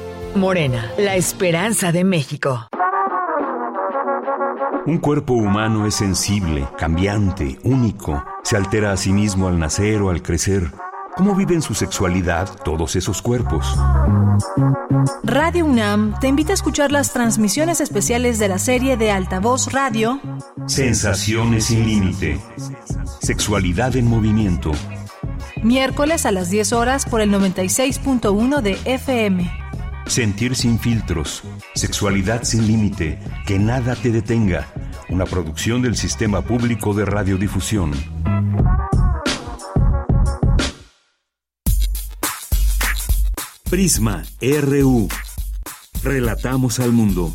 Morena, la esperanza de México. Un cuerpo humano es sensible, cambiante, único. Se altera a sí mismo al nacer o al crecer. ¿Cómo viven su sexualidad todos esos cuerpos? Radio UNAM te invita a escuchar las transmisiones especiales de la serie de Altavoz Radio Sensaciones sin límite. Sexualidad en movimiento. Miércoles a las 10 horas por el 96.1 de FM. Sentir sin filtros. Sexualidad sin límite. Que nada te detenga. Una producción del Sistema Público de Radiodifusión. Prisma RU. Relatamos al mundo.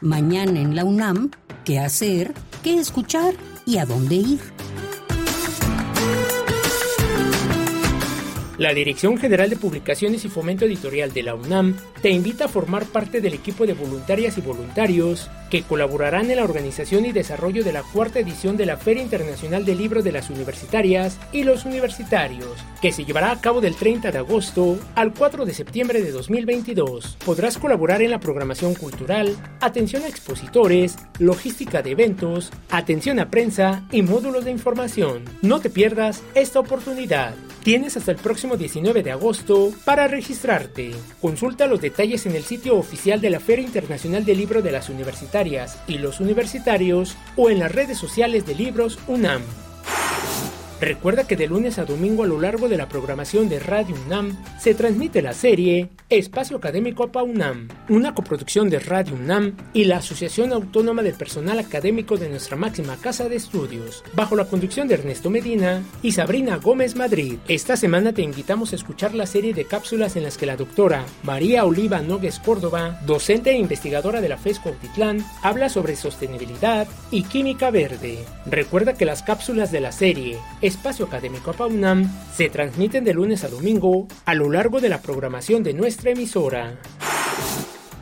Mañana en la UNAM, ¿qué hacer? ¿Qué escuchar? ¿Y a dónde ir? La Dirección General de Publicaciones y Fomento Editorial de la UNAM te invita a formar parte del equipo de voluntarias y voluntarios que colaborarán en la organización y desarrollo de la cuarta edición de la Feria Internacional del Libro de las Universitarias y los Universitarios, que se llevará a cabo del 30 de agosto al 4 de septiembre de 2022. Podrás colaborar en la programación cultural, atención a expositores, logística de eventos, atención a prensa y módulos de información. No te pierdas esta oportunidad. Tienes hasta el próximo 19 de agosto para registrarte. Consulta los detalles en el sitio oficial de la Feria Internacional del Libro de las Universitarias y los Universitarios o en las redes sociales de Libros UNAM. Recuerda que de lunes a domingo a lo largo de la programación de Radio UNAM se transmite la serie Espacio Académico APA UNAM, una coproducción de Radio UNAM y la Asociación Autónoma del Personal Académico de nuestra máxima casa de estudios, bajo la conducción de Ernesto Medina y Sabrina Gómez Madrid. Esta semana te invitamos a escuchar la serie de cápsulas en las que la doctora María Oliva Nogues Córdoba, docente e investigadora de la FESCO Autitlán, habla sobre sostenibilidad y química verde. Recuerda que las cápsulas de la serie Espacio Académico APAUNAM se transmiten de lunes a domingo a lo largo de la programación de nuestra emisora.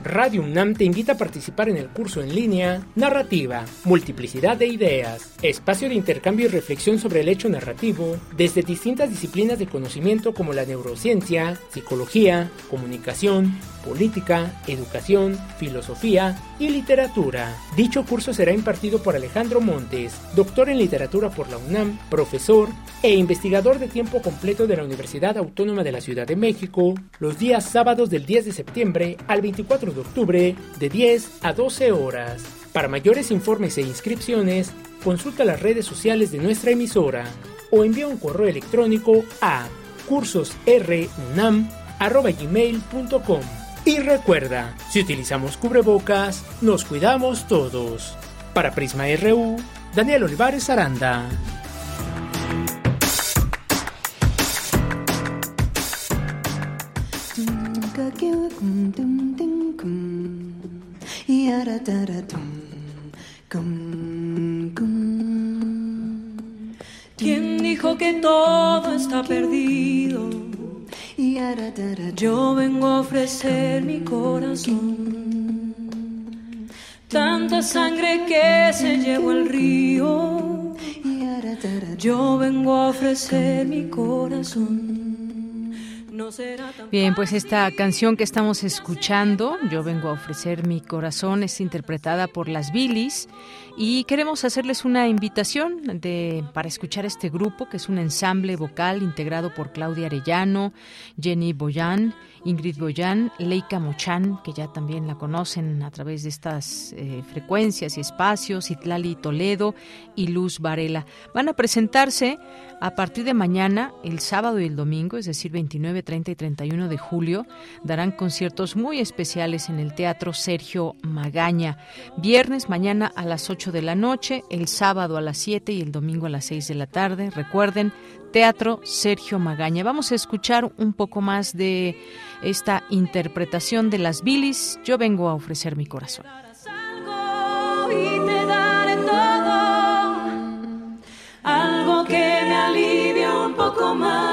Radio UNAM te invita a participar en el curso en línea Narrativa, Multiplicidad de Ideas, espacio de intercambio y reflexión sobre el hecho narrativo desde distintas disciplinas de conocimiento como la neurociencia, psicología, comunicación, política, educación, filosofía y literatura. Dicho curso será impartido por Alejandro Montes, doctor en literatura por la UNAM, profesor e investigador de tiempo completo de la Universidad Autónoma de la Ciudad de México, los días sábados del 10 de septiembre al 24 de octubre de 10 a 12 horas. Para mayores informes e inscripciones, consulta las redes sociales de nuestra emisora o envía un correo electrónico a cursosrunam.gmail.com. Y recuerda, si utilizamos cubrebocas, nos cuidamos todos. Para Prisma RU, Daniel Olivares Aranda. ¿Quién dijo que todo está perdido? Yo vengo a ofrecer mi corazón. Tanta sangre que se llevó el río. Yo vengo a ofrecer mi corazón. Bien, pues esta canción que estamos escuchando, Yo vengo a ofrecer mi corazón, es interpretada por las Billys y queremos hacerles una invitación de, para escuchar este grupo, que es un ensamble vocal integrado por Claudia Arellano, Jenny Boyan, Ingrid Boyan, Leica Mochan, que ya también la conocen a través de estas eh, frecuencias y espacios, Itlali Toledo y Luz Varela. Van a presentarse a partir de mañana, el sábado y el domingo, es decir, 29, 30 y 31 de julio, darán conciertos muy especiales en el Teatro Sergio Magaña. Viernes, mañana a las 8 de la noche, el sábado a las 7 y el domingo a las 6 de la tarde. Recuerden, Teatro Sergio Magaña. Vamos a escuchar un poco más de esta interpretación de las bilis. Yo vengo a ofrecer mi corazón. Algo que me un poco más.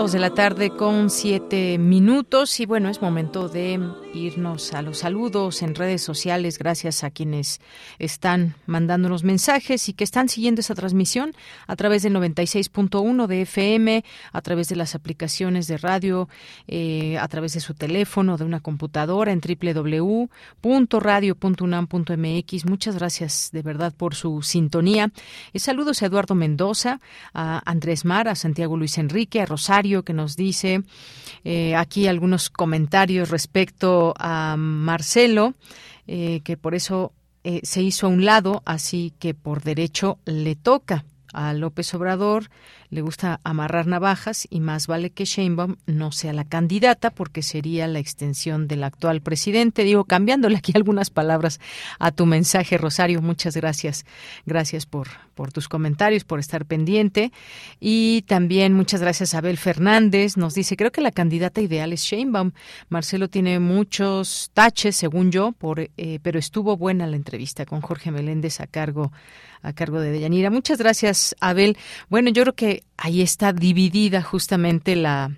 Dos de la tarde con siete minutos y bueno, es momento de irnos a los saludos en redes sociales, gracias a quienes están mandándonos mensajes y que están siguiendo esta transmisión a través del 96.1 de FM, a través de las aplicaciones de radio, eh, a través de su teléfono, de una computadora en www.radio.unam.mx. Muchas gracias de verdad por su sintonía. Y saludos a Eduardo Mendoza, a Andrés Mar, a Santiago Luis Enrique, a Rosario, que nos dice eh, aquí algunos comentarios respecto a Marcelo, eh, que por eso eh, se hizo a un lado, así que por derecho le toca a López Obrador le gusta amarrar navajas y más vale que Sheinbaum no sea la candidata porque sería la extensión del actual presidente. Digo, cambiándole aquí algunas palabras a tu mensaje, Rosario, muchas gracias. Gracias por, por tus comentarios, por estar pendiente. Y también muchas gracias a Abel Fernández. Nos dice, creo que la candidata ideal es Sheinbaum. Marcelo tiene muchos taches, según yo, por, eh, pero estuvo buena la entrevista con Jorge Meléndez a cargo a cargo de Deyanira. Muchas gracias, Abel. Bueno, yo creo que ahí está dividida justamente la,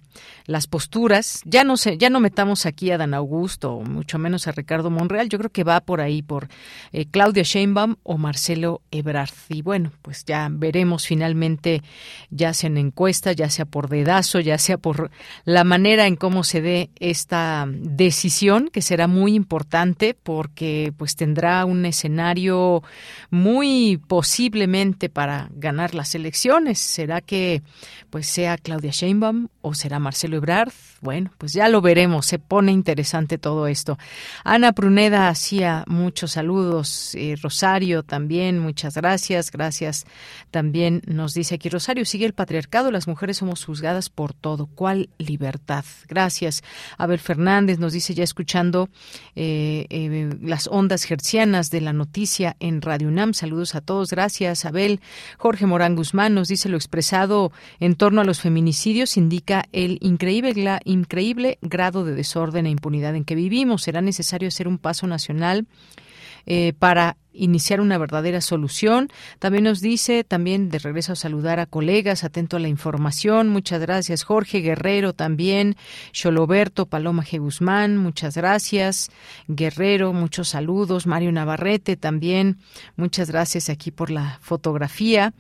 las posturas. Ya no sé, ya no metamos aquí a Dan Augusto, mucho menos a Ricardo Monreal. Yo creo que va por ahí por eh, Claudia Sheinbaum o Marcelo Ebrard. Y bueno, pues ya veremos finalmente, ya sea en encuesta, ya sea por dedazo, ya sea por la manera en cómo se dé esta decisión, que será muy importante porque pues tendrá un escenario muy posiblemente para ganar las elecciones. ¿Será que pues sea Claudia Sheinbaum o será Marcelo Ebrard. Bueno, pues ya lo veremos, se pone interesante todo esto. Ana Pruneda hacía muchos saludos, eh, Rosario también, muchas gracias, gracias. También nos dice aquí Rosario, sigue el patriarcado, las mujeres somos juzgadas por todo. ¿Cuál libertad? Gracias. Abel Fernández nos dice ya escuchando eh, eh, las ondas gercianas de la noticia en Radio UNAM. Saludos a todos, gracias Abel. Jorge Morán Guzmán nos dice lo expresado en torno a los feminicidios indica el increíble, increíble grado de desorden e impunidad en que vivimos. Será necesario hacer un paso nacional eh, para iniciar una verdadera solución. También nos dice, también de regreso a saludar a colegas, atento a la información. Muchas gracias, Jorge Guerrero también, Xoloberto, Paloma G. Guzmán, muchas gracias. Guerrero, muchos saludos. Mario Navarrete también, muchas gracias aquí por la fotografía.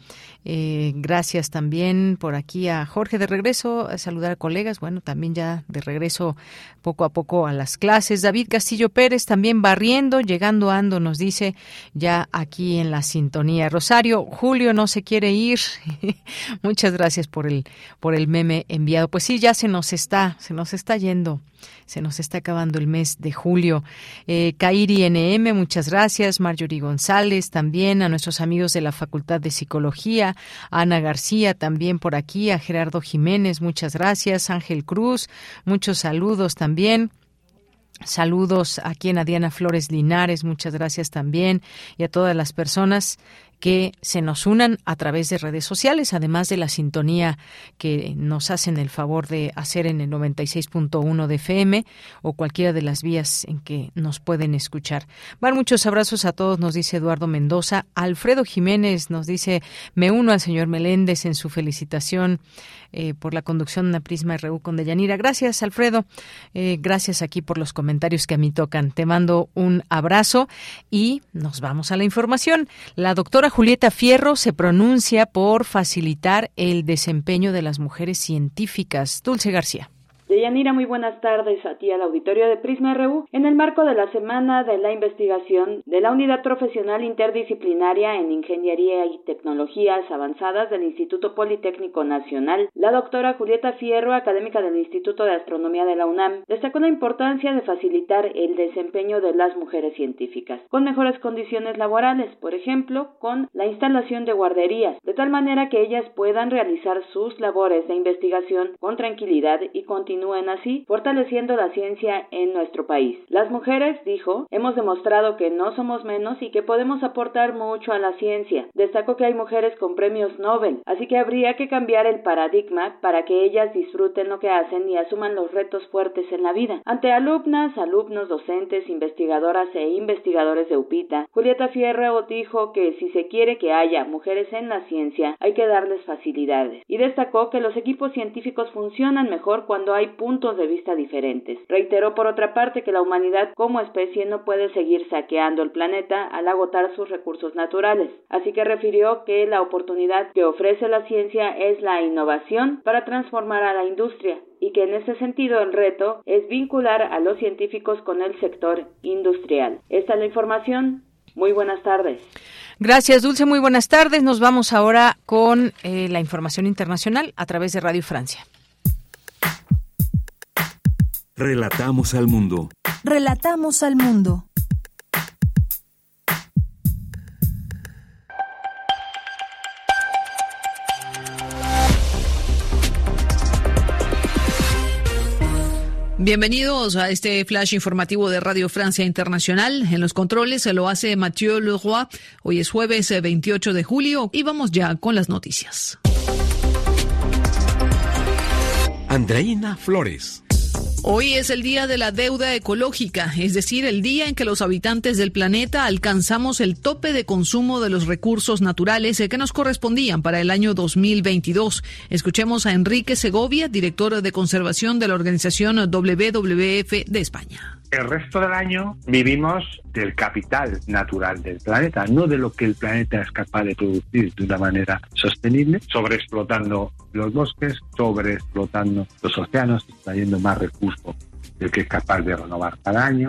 Eh, gracias también por aquí a Jorge de regreso, a saludar a colegas. Bueno, también ya de regreso poco a poco a las clases. David Castillo Pérez también barriendo, llegando ando, nos dice ya aquí en la sintonía. Rosario, Julio no se quiere ir. Muchas gracias por el, por el meme enviado. Pues sí, ya se nos está, se nos está yendo. Se nos está acabando el mes de julio. Eh, Kairi NM, muchas gracias. Marjorie González también, a nuestros amigos de la Facultad de Psicología, Ana García también por aquí, a Gerardo Jiménez, muchas gracias. Ángel Cruz, muchos saludos también. Saludos aquí en a Diana Flores Linares, muchas gracias también, y a todas las personas que se nos unan a través de redes sociales, además de la sintonía que nos hacen el favor de hacer en el 96.1 de FM o cualquiera de las vías en que nos pueden escuchar. Van muchos abrazos a todos, nos dice Eduardo Mendoza. Alfredo Jiménez nos dice, me uno al señor Meléndez en su felicitación eh, por la conducción de Prisma RU con Deyanira. Gracias, Alfredo. Eh, gracias aquí por los comentarios que a mí tocan. Te mando un abrazo y nos vamos a la información. La doctora Julieta Fierro se pronuncia por facilitar el desempeño de las mujeres científicas. Dulce García. Deyanira, muy buenas tardes a ti al auditorio de Prisma RU. En el marco de la Semana de la Investigación de la Unidad Profesional Interdisciplinaria en Ingeniería y Tecnologías Avanzadas del Instituto Politécnico Nacional, la doctora Julieta Fierro, académica del Instituto de Astronomía de la UNAM, destacó la importancia de facilitar el desempeño de las mujeres científicas, con mejores condiciones laborales, por ejemplo, con la instalación de guarderías, de tal manera que ellas puedan realizar sus labores de investigación con tranquilidad y continuidad así, fortaleciendo la ciencia en nuestro país. Las mujeres, dijo, hemos demostrado que no somos menos y que podemos aportar mucho a la ciencia. Destacó que hay mujeres con premios Nobel, así que habría que cambiar el paradigma para que ellas disfruten lo que hacen y asuman los retos fuertes en la vida. Ante alumnas, alumnos, docentes, investigadoras e investigadores de UPITA, Julieta Fierro dijo que si se quiere que haya mujeres en la ciencia, hay que darles facilidades. Y destacó que los equipos científicos funcionan mejor cuando hay puntos de vista diferentes. Reiteró por otra parte que la humanidad como especie no puede seguir saqueando el planeta al agotar sus recursos naturales. Así que refirió que la oportunidad que ofrece la ciencia es la innovación para transformar a la industria y que en ese sentido el reto es vincular a los científicos con el sector industrial. Esta es la información. Muy buenas tardes. Gracias, Dulce. Muy buenas tardes. Nos vamos ahora con eh, la información internacional a través de Radio Francia. Relatamos al mundo. Relatamos al mundo. Bienvenidos a este flash informativo de Radio Francia Internacional. En los controles se lo hace Mathieu Leroy. Hoy es jueves 28 eh, de julio y vamos ya con las noticias. Andreina Flores. Hoy es el día de la deuda ecológica, es decir, el día en que los habitantes del planeta alcanzamos el tope de consumo de los recursos naturales que nos correspondían para el año 2022. Escuchemos a Enrique Segovia, director de conservación de la organización WWF de España. El resto del año vivimos del capital natural del planeta, no de lo que el planeta es capaz de producir de una manera sostenible, sobreexplotando los bosques, sobreexplotando los océanos, extrayendo más recursos del que es capaz de renovar cada año.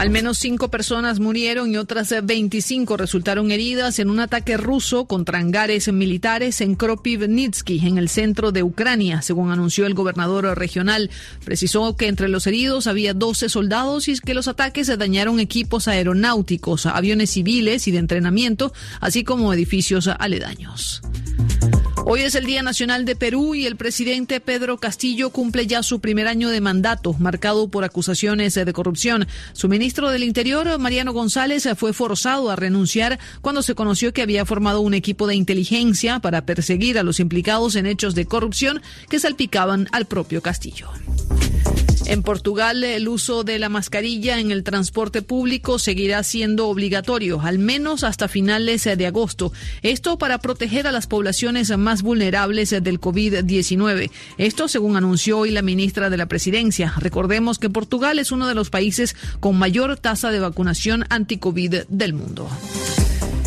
Al menos cinco personas murieron y otras 25 resultaron heridas en un ataque ruso contra hangares militares en Kropivnitsky, en el centro de Ucrania, según anunció el gobernador regional. Precisó que entre los heridos había 12 soldados y que los ataques dañaron equipos aeronáuticos, aviones civiles y de entrenamiento, así como edificios aledaños. Hoy es el Día Nacional de Perú y el presidente Pedro Castillo cumple ya su primer año de mandato, marcado por acusaciones de corrupción. Su ministro del Interior, Mariano González, fue forzado a renunciar cuando se conoció que había formado un equipo de inteligencia para perseguir a los implicados en hechos de corrupción que salpicaban al propio Castillo. En Portugal, el uso de la mascarilla en el transporte público seguirá siendo obligatorio, al menos hasta finales de agosto. Esto para proteger a las poblaciones más vulnerables del COVID-19. Esto según anunció hoy la ministra de la Presidencia. Recordemos que Portugal es uno de los países con mayor tasa de vacunación anti-COVID del mundo.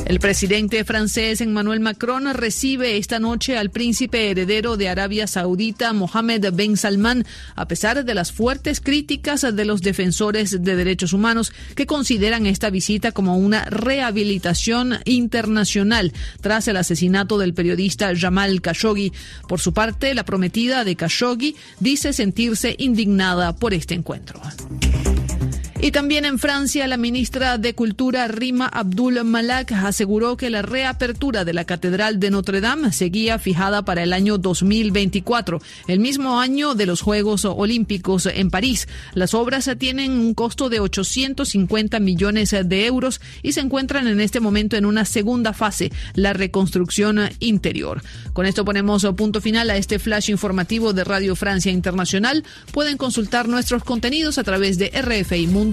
El presidente francés Emmanuel Macron recibe esta noche al príncipe heredero de Arabia Saudita, Mohammed Ben Salman, a pesar de las fuertes críticas de los defensores de derechos humanos que consideran esta visita como una rehabilitación internacional tras el asesinato del periodista Jamal Khashoggi. Por su parte, la prometida de Khashoggi dice sentirse indignada por este encuentro. Y también en Francia, la ministra de Cultura Rima Abdul Malak aseguró que la reapertura de la Catedral de Notre Dame seguía fijada para el año 2024, el mismo año de los Juegos Olímpicos en París. Las obras tienen un costo de 850 millones de euros y se encuentran en este momento en una segunda fase, la reconstrucción interior. Con esto ponemos punto final a este flash informativo de Radio Francia Internacional. Pueden consultar nuestros contenidos a través de RFI Mundo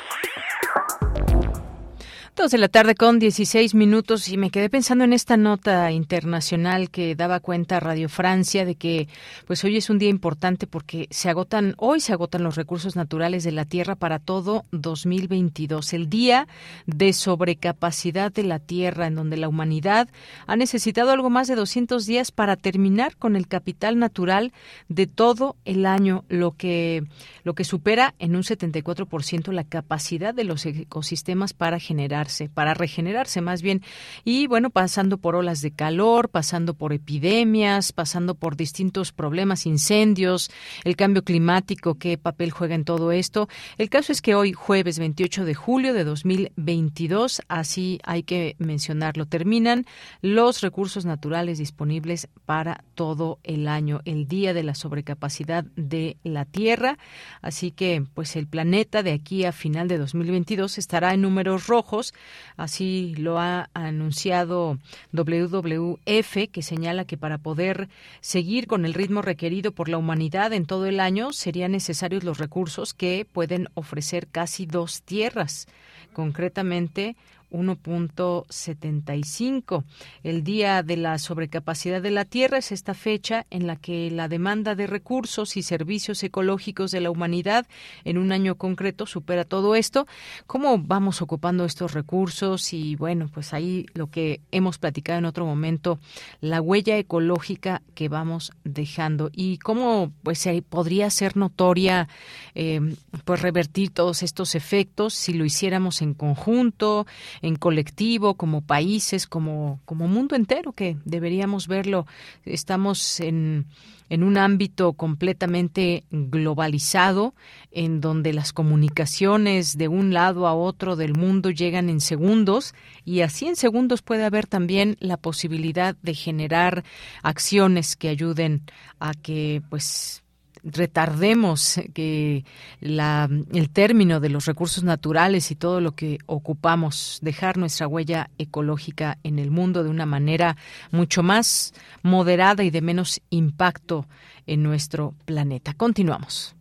Dos de la tarde con 16 minutos y me quedé pensando en esta nota internacional que daba cuenta Radio Francia de que pues hoy es un día importante porque se agotan hoy se agotan los recursos naturales de la tierra para todo 2022, el día de sobrecapacidad de la tierra en donde la humanidad ha necesitado algo más de 200 días para terminar con el capital natural de todo el año, lo que lo que supera en un 74% la capacidad de los ecosistemas para generar para regenerarse más bien. Y bueno, pasando por olas de calor, pasando por epidemias, pasando por distintos problemas, incendios, el cambio climático, qué papel juega en todo esto. El caso es que hoy, jueves 28 de julio de 2022, así hay que mencionarlo, terminan los recursos naturales disponibles para todo el año, el día de la sobrecapacidad de la Tierra. Así que, pues el planeta de aquí a final de 2022 estará en números rojos Así lo ha anunciado WWF, que señala que para poder seguir con el ritmo requerido por la humanidad en todo el año serían necesarios los recursos que pueden ofrecer casi dos tierras. Concretamente 1.75. El Día de la Sobrecapacidad de la Tierra es esta fecha en la que la demanda de recursos y servicios ecológicos de la humanidad en un año concreto supera todo esto. ¿Cómo vamos ocupando estos recursos? Y bueno, pues ahí lo que hemos platicado en otro momento, la huella ecológica que vamos dejando y cómo pues podría ser notoria eh, pues revertir todos estos efectos si lo hiciéramos en conjunto, en colectivo, como países, como, como mundo entero, que deberíamos verlo. Estamos en, en un ámbito completamente globalizado, en donde las comunicaciones de un lado a otro del mundo llegan en segundos, y así en segundos puede haber también la posibilidad de generar acciones que ayuden a que pues retardemos que la, el término de los recursos naturales y todo lo que ocupamos, dejar nuestra huella ecológica en el mundo de una manera mucho más moderada y de menos impacto en nuestro planeta. Continuamos.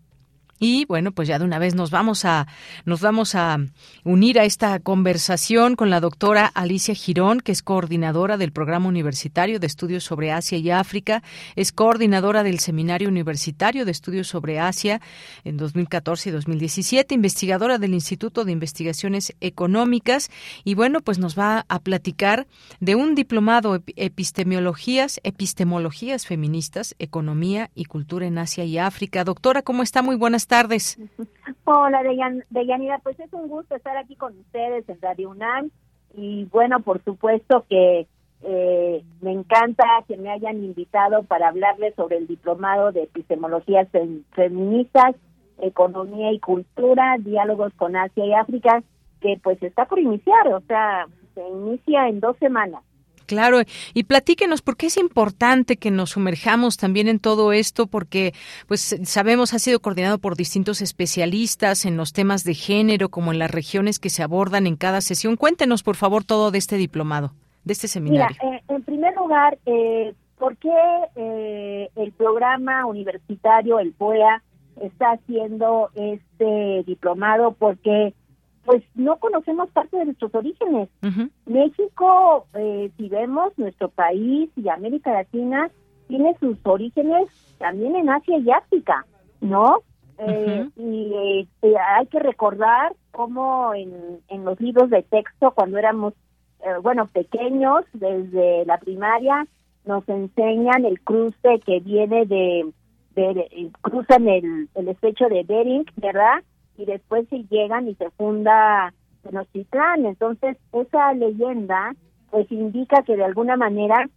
Y bueno, pues ya de una vez nos vamos a nos vamos a unir a esta conversación con la doctora Alicia Girón, que es coordinadora del Programa Universitario de Estudios sobre Asia y África, es coordinadora del Seminario Universitario de Estudios sobre Asia en 2014 y 2017, investigadora del Instituto de Investigaciones Económicas y bueno, pues nos va a platicar de un diplomado epistemologías, epistemologías feministas, economía y cultura en Asia y África. Doctora, ¿cómo está? Muy buenas tardes. Hola, Deyanira, pues es un gusto estar aquí con ustedes en Radio UNAM y bueno, por supuesto que eh, me encanta que me hayan invitado para hablarles sobre el diplomado de epistemologías feministas, economía y cultura, diálogos con Asia y África, que pues está por iniciar, o sea, se inicia en dos semanas. Claro, y platíquenos por qué es importante que nos sumerjamos también en todo esto, porque pues sabemos ha sido coordinado por distintos especialistas en los temas de género, como en las regiones que se abordan en cada sesión. Cuéntenos, por favor, todo de este diplomado, de este seminario. Mira, eh, en primer lugar, eh, ¿por qué eh, el programa universitario, el POEA, está haciendo este diplomado? Porque pues no conocemos parte de nuestros orígenes. México, eh, si vemos nuestro país y América Latina, tiene sus orígenes también en Asia y África, ¿no? Eh, y eh, hay que recordar cómo en, en los libros de texto, cuando éramos, bueno, pequeños, desde la primaria, nos enseñan el cruce que viene de, de, cruzan el, el estrecho de Bering, ¿verdad? Y después se llegan y se funda Tenochtitlán. Entonces, esa leyenda pues indica que de alguna manera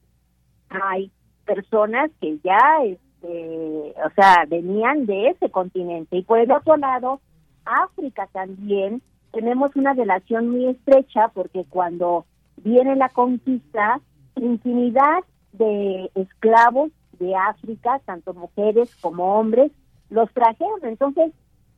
hay personas que ya, este, o sea, venían de ese continente. Y por el otro lado, África también tenemos una relación muy estrecha porque cuando viene la conquista, infinidad de esclavos de África, tanto mujeres como hombres, los trajeron. Entonces,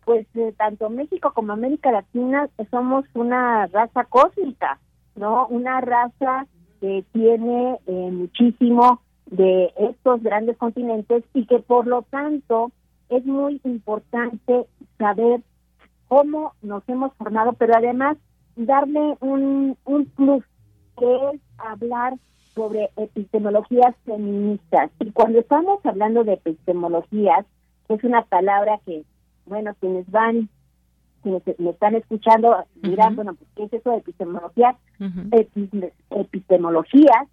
pues eh, tanto México como América Latina somos una raza cósmica, ¿no? Una raza que tiene eh, muchísimo de estos grandes continentes y que por lo tanto es muy importante saber cómo nos hemos formado, pero además darle un, un plus, que es hablar sobre epistemologías feministas. Y cuando estamos hablando de epistemologías, es una palabra que bueno, quienes van, quienes me están escuchando, dirán, bueno, pues, ¿qué es eso de epistemología? epistemología,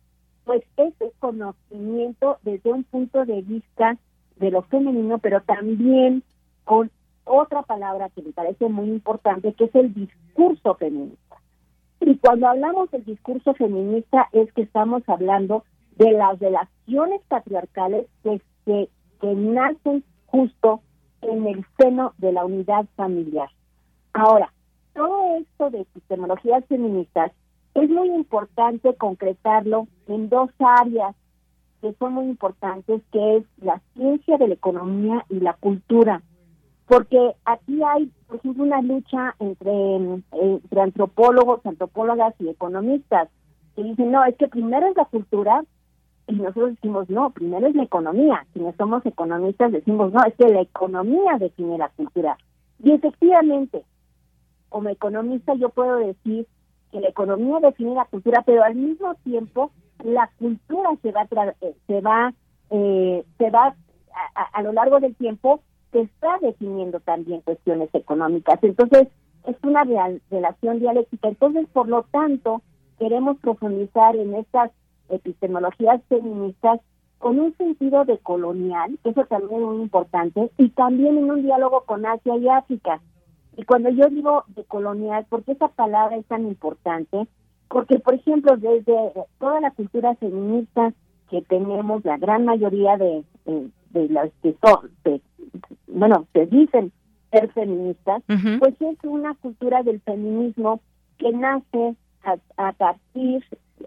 pues es el conocimiento desde un punto de vista de lo femenino, pero también con otra palabra que me parece muy importante, que es el discurso feminista. Y cuando hablamos del discurso feminista es que estamos hablando de las relaciones patriarcales que, que, que nacen justo en el seno de la unidad familiar. Ahora, todo esto de epistemologías feministas es muy importante concretarlo en dos áreas que son muy importantes, que es la ciencia de la economía y la cultura. porque aquí hay, por ejemplo, una lucha entre, entre antropólogos, antropólogas y economistas que dicen, no, es que primero es la cultura y nosotros decimos, no, primero es la economía. Si no somos economistas decimos, no, es que la economía define la cultura. Y efectivamente, como economista yo puedo decir que la economía define la cultura, pero al mismo tiempo la cultura se va eh, se va eh, se va a, lo largo del tiempo se está definiendo también cuestiones económicas. Entonces, es una relación dialéctica. Entonces, por lo tanto, queremos profundizar en estas epistemologías feministas con un sentido de colonial, eso también es muy importante, y también en un diálogo con Asia y África. Y cuando yo digo de colonial, ¿por qué esa palabra es tan importante? Porque, por ejemplo, desde toda la cultura feminista que tenemos, la gran mayoría de, de, las que son, bueno, se dicen ser feministas, pues es una cultura del feminismo que nace a, partir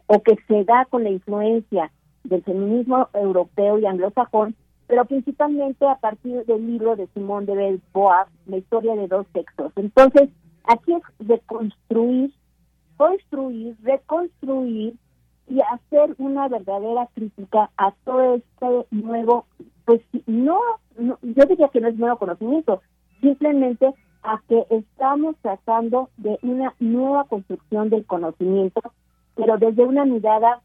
o que se da con la influencia del feminismo europeo y anglosajón, pero principalmente a partir del libro de Simón de Beauvoir, La historia de dos sexos. Entonces, aquí es reconstruir, construir, reconstruir y hacer una verdadera crítica a todo este nuevo, pues no, no yo diría que no es nuevo conocimiento, simplemente a que estamos tratando de una nueva construcción del conocimiento, pero desde una mirada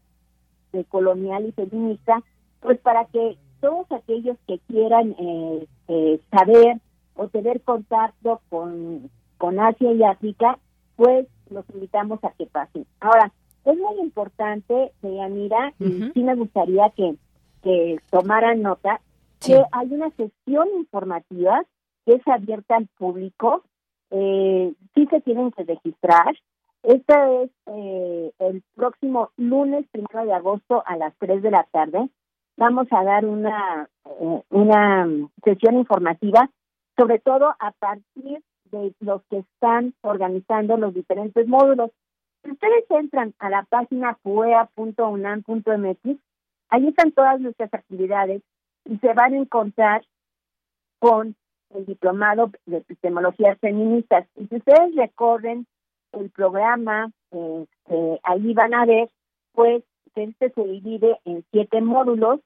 de colonial y feminista, pues para que todos aquellos que quieran eh, eh, saber o tener contacto con, con Asia y África, pues los invitamos a que pasen. Ahora, es muy importante, Deyanira, y sí me gustaría que, que tomaran nota, que hay una sesión informativa que es abierta al público, eh, sí se tienen que registrar. Esta es eh, el próximo lunes, primero de agosto, a las 3 de la tarde. Vamos a dar una, eh, una sesión informativa, sobre todo a partir de los que están organizando los diferentes módulos. Si ustedes entran a la página fuea.unam.mx, ahí están todas nuestras actividades y se van a encontrar con el diplomado de epistemologías feministas. Y si ustedes recorren el programa, este, ahí van a ver, pues, que este se divide en siete módulos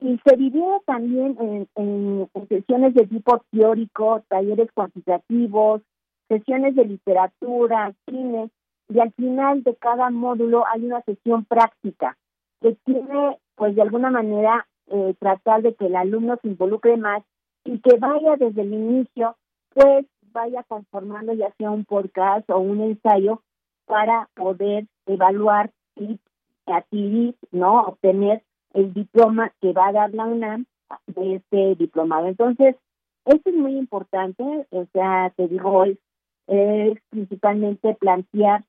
y se divide también en, en, sesiones de tipo teórico, talleres cuantitativos, sesiones de literatura, cine, y al final de cada módulo hay una sesión práctica que tiene, pues, de alguna manera, eh, tratar de que el alumno se involucre más y que vaya desde el inicio, pues vaya conformando ya sea un podcast o un ensayo para poder evaluar y adquirir, ¿no? Obtener el diploma que va a dar la UNAM de este diplomado. Entonces, esto es muy importante, o sea, te digo, es, es principalmente plantear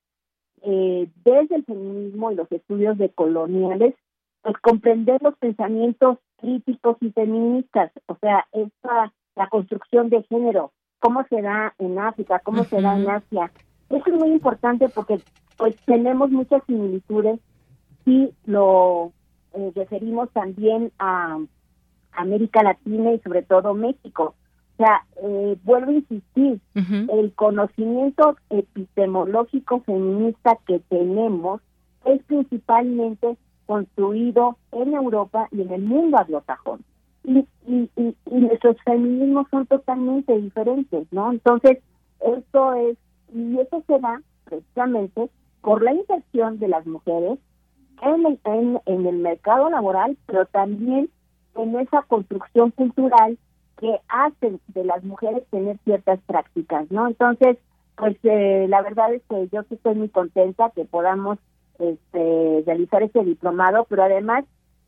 eh, desde el feminismo y los estudios de coloniales, pues comprender los pensamientos críticos y feministas, o sea, esta, la construcción de género, cómo se da en África, cómo se da en Asia. Eso es muy importante porque pues tenemos muchas similitudes y lo eh, referimos también a América Latina y sobre todo México. O sea, eh, vuelvo a insistir, el conocimiento epistemológico feminista que tenemos es principalmente construido en Europa y en el mundo anglosajón. Y, y, y, nuestros feminismos son totalmente diferentes, ¿no? Entonces, esto es, y eso se da precisamente por la inserción de las mujeres en el, en, en el mercado laboral, pero también en esa construcción cultural que hacen de las mujeres tener ciertas prácticas, ¿no? Entonces, pues eh, la verdad es que yo sí estoy muy contenta que podamos este, realizar este diplomado, pero además,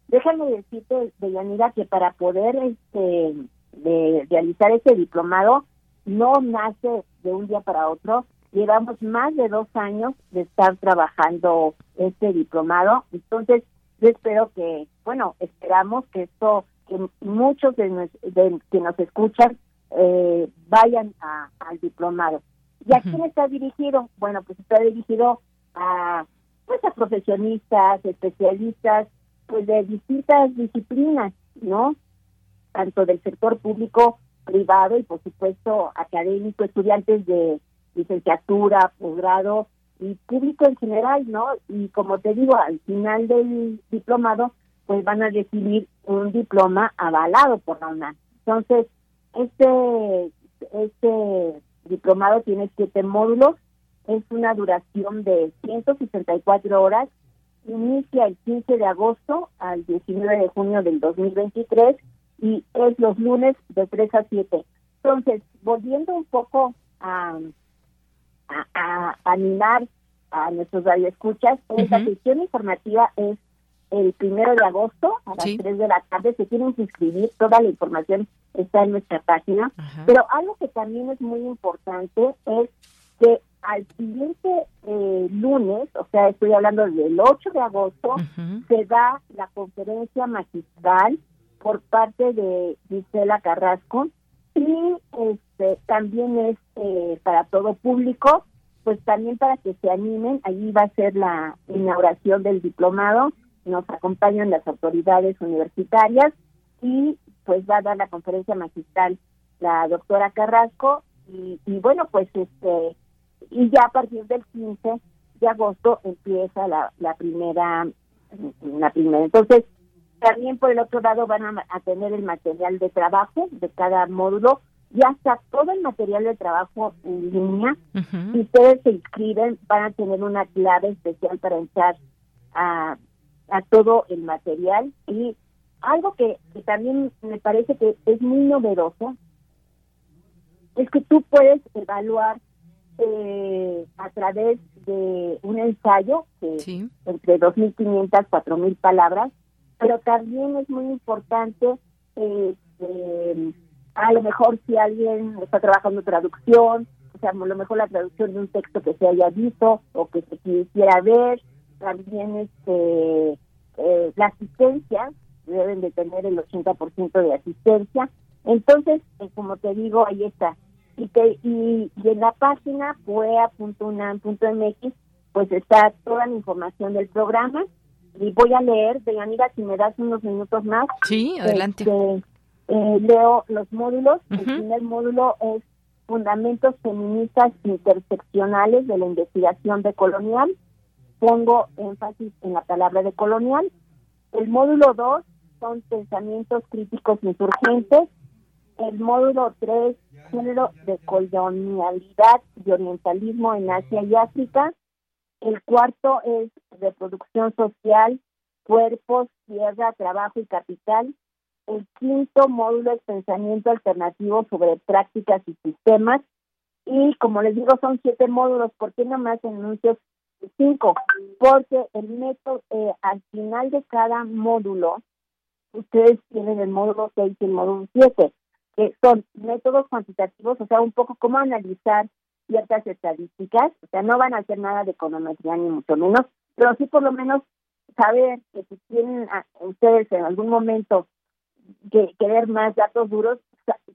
déjame decirte, Deyanira, que para poder este, de realizar este diplomado no nace de un día para otro. Llevamos más de dos años de estar trabajando este diplomado. Entonces, yo espero que, bueno, esperamos que esto, que muchos de, que nos escuchan eh, vayan al diplomado. ¿Y a quién está dirigido? Bueno, pues está dirigido a pues a profesionistas, especialistas, pues de distintas disciplinas, ¿no? Tanto del sector público privado y por supuesto académico, estudiantes de licenciatura, posgrado y público en general, ¿no? Y como te digo, al final del diplomado, pues van a recibir un diploma avalado por la UNAM. Entonces, este, este diplomado tiene siete módulos, es una duración de 164 horas, inicia el 15 de agosto al 19 de junio del 2023 y es los lunes de 3 a 7. Entonces, volviendo un poco a, a, animar a nuestros radioescuchas, esta sesión informativa es el primero de agosto a las 3 de la tarde. Se tienen que inscribir, toda la información está en nuestra página. Pero algo que también es muy importante es que al siguiente eh, lunes, o sea, estoy hablando del 8 de agosto, se da la conferencia magistral por parte de Gisela Carrasco y este también es eh, para todo público, pues también para que se animen, allí va a ser la inauguración del diplomado, nos acompañan las autoridades universitarias y pues va a dar la conferencia magistral la doctora Carrasco y, y bueno, pues este y ya a partir del 15 de agosto empieza la, la primera la primera. Entonces también por el otro lado van a, tener el material de trabajo de cada módulo ya está todo el material de trabajo en línea. Si ustedes se inscriben van a tener una clave especial para entrar a, a todo el material. Y algo que, que también me parece que es muy novedoso es que tú puedes evaluar eh, a través de un ensayo que entre 2.500 4.000 palabras, pero también es muy importante, eh, eh, a lo mejor si alguien está trabajando traducción, o sea, a lo mejor la traducción de un texto que se haya visto o que se quisiera ver, también este eh, la asistencia, deben de tener el 80% de asistencia. Entonces, como te digo, ahí está y, y, en la página puea.unam.mx pues está toda la información del programa y voy a leer, Deyanira, si me das unos minutos más. Sí, adelante. Este, eh, leo los módulos. El primer módulo es Fundamentos Feministas Interseccionales de la Investigación de Colonial. Pongo énfasis en la palabra de colonial. El módulo 2 son Pensamientos Críticos Insurgentes el módulo 3, género de colonialidad y orientalismo en Asia y África. El cuarto es reproducción social, cuerpos, tierra, trabajo y capital. El quinto módulo es pensamiento alternativo sobre prácticas y sistemas. Y como les digo, son siete módulos. ¿Por qué nomás enuncio cinco? Porque el método, eh, al final de cada módulo, ustedes tienen el módulo 6 y el módulo 7 que son métodos cuantitativos, o sea, un poco cómo analizar ciertas estadísticas, o sea, no van a hacer nada de econometría ni mucho menos, pero sí por lo menos saber que si tienen ustedes en algún momento que querer más datos duros,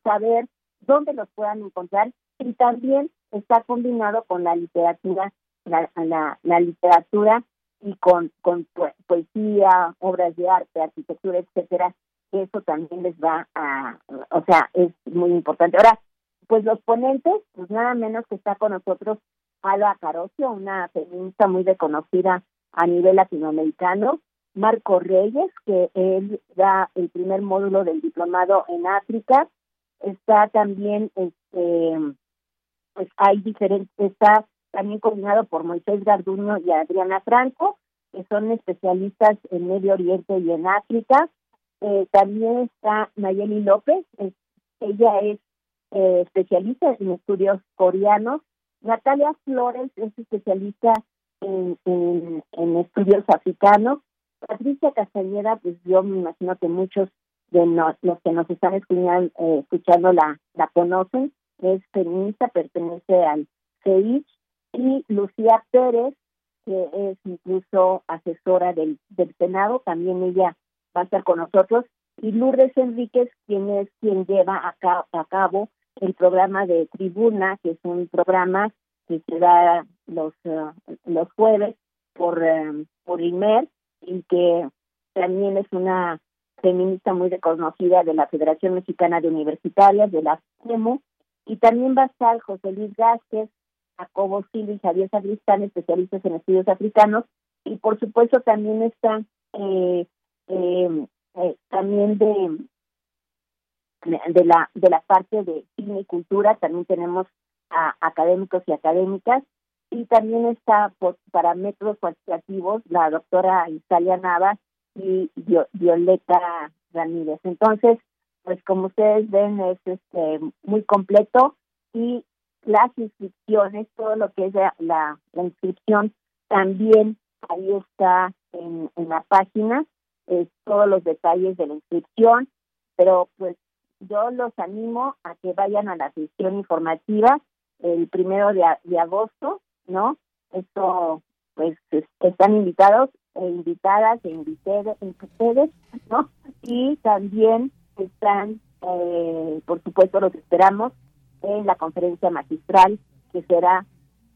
saber dónde los puedan encontrar y también está combinado con la literatura, la, la, la literatura y con, con poesía, obras de arte, arquitectura, etcétera, eso también les va a, o sea, es muy importante. Ahora, pues los ponentes, pues nada menos que está con nosotros Alba Carocio, una feminista muy reconocida a nivel latinoamericano, Marco Reyes, que él da el primer módulo del diplomado en África, está también, este, pues hay diferentes, está también coordinado por Moisés Garduño y Adriana Franco, que son especialistas en Medio Oriente y en África, eh, también está Nayeli López, ella es eh, especialista en estudios coreanos. Natalia Flores es especialista en, en, estudios africanos. Patricia Castañeda, pues yo me imagino que muchos de los que nos están escuchando, eh, escuchando la, la conocen, es feminista, pertenece al CEICH, y Lucía Pérez, que es incluso asesora del, del Senado, también ella va a estar con nosotros, y Lourdes Enríquez, quien es quien lleva a, cabo el programa de Tribuna, que es un programa que se da los, eh, los jueves por, eh, por IMER y que también es una feminista muy reconocida de la Federación Mexicana de Universitarias, de la FEMU, y también va a estar José Luis Vázquez, Jacobo Silva y Javier Sagristán, especialistas en estudios africanos, y por supuesto también está eh, eh, eh, también de de la de la parte de cine y cultura también tenemos a académicos y académicas y también está para métodos cuantitativos la doctora Italia Nava y Violeta Ramírez. Entonces, pues como ustedes ven es este muy completo y las inscripciones, todo lo que es la, la, inscripción también ahí está en, en la página, es todos los detalles de la inscripción, pero pues yo los animo a que vayan a la sesión informativa el primero de, de agosto, ¿no? Esto, pues, están invitados e invitadas e invitados, ustedes, ¿no? Y también están, eh, por supuesto, los esperamos en la conferencia magistral, que será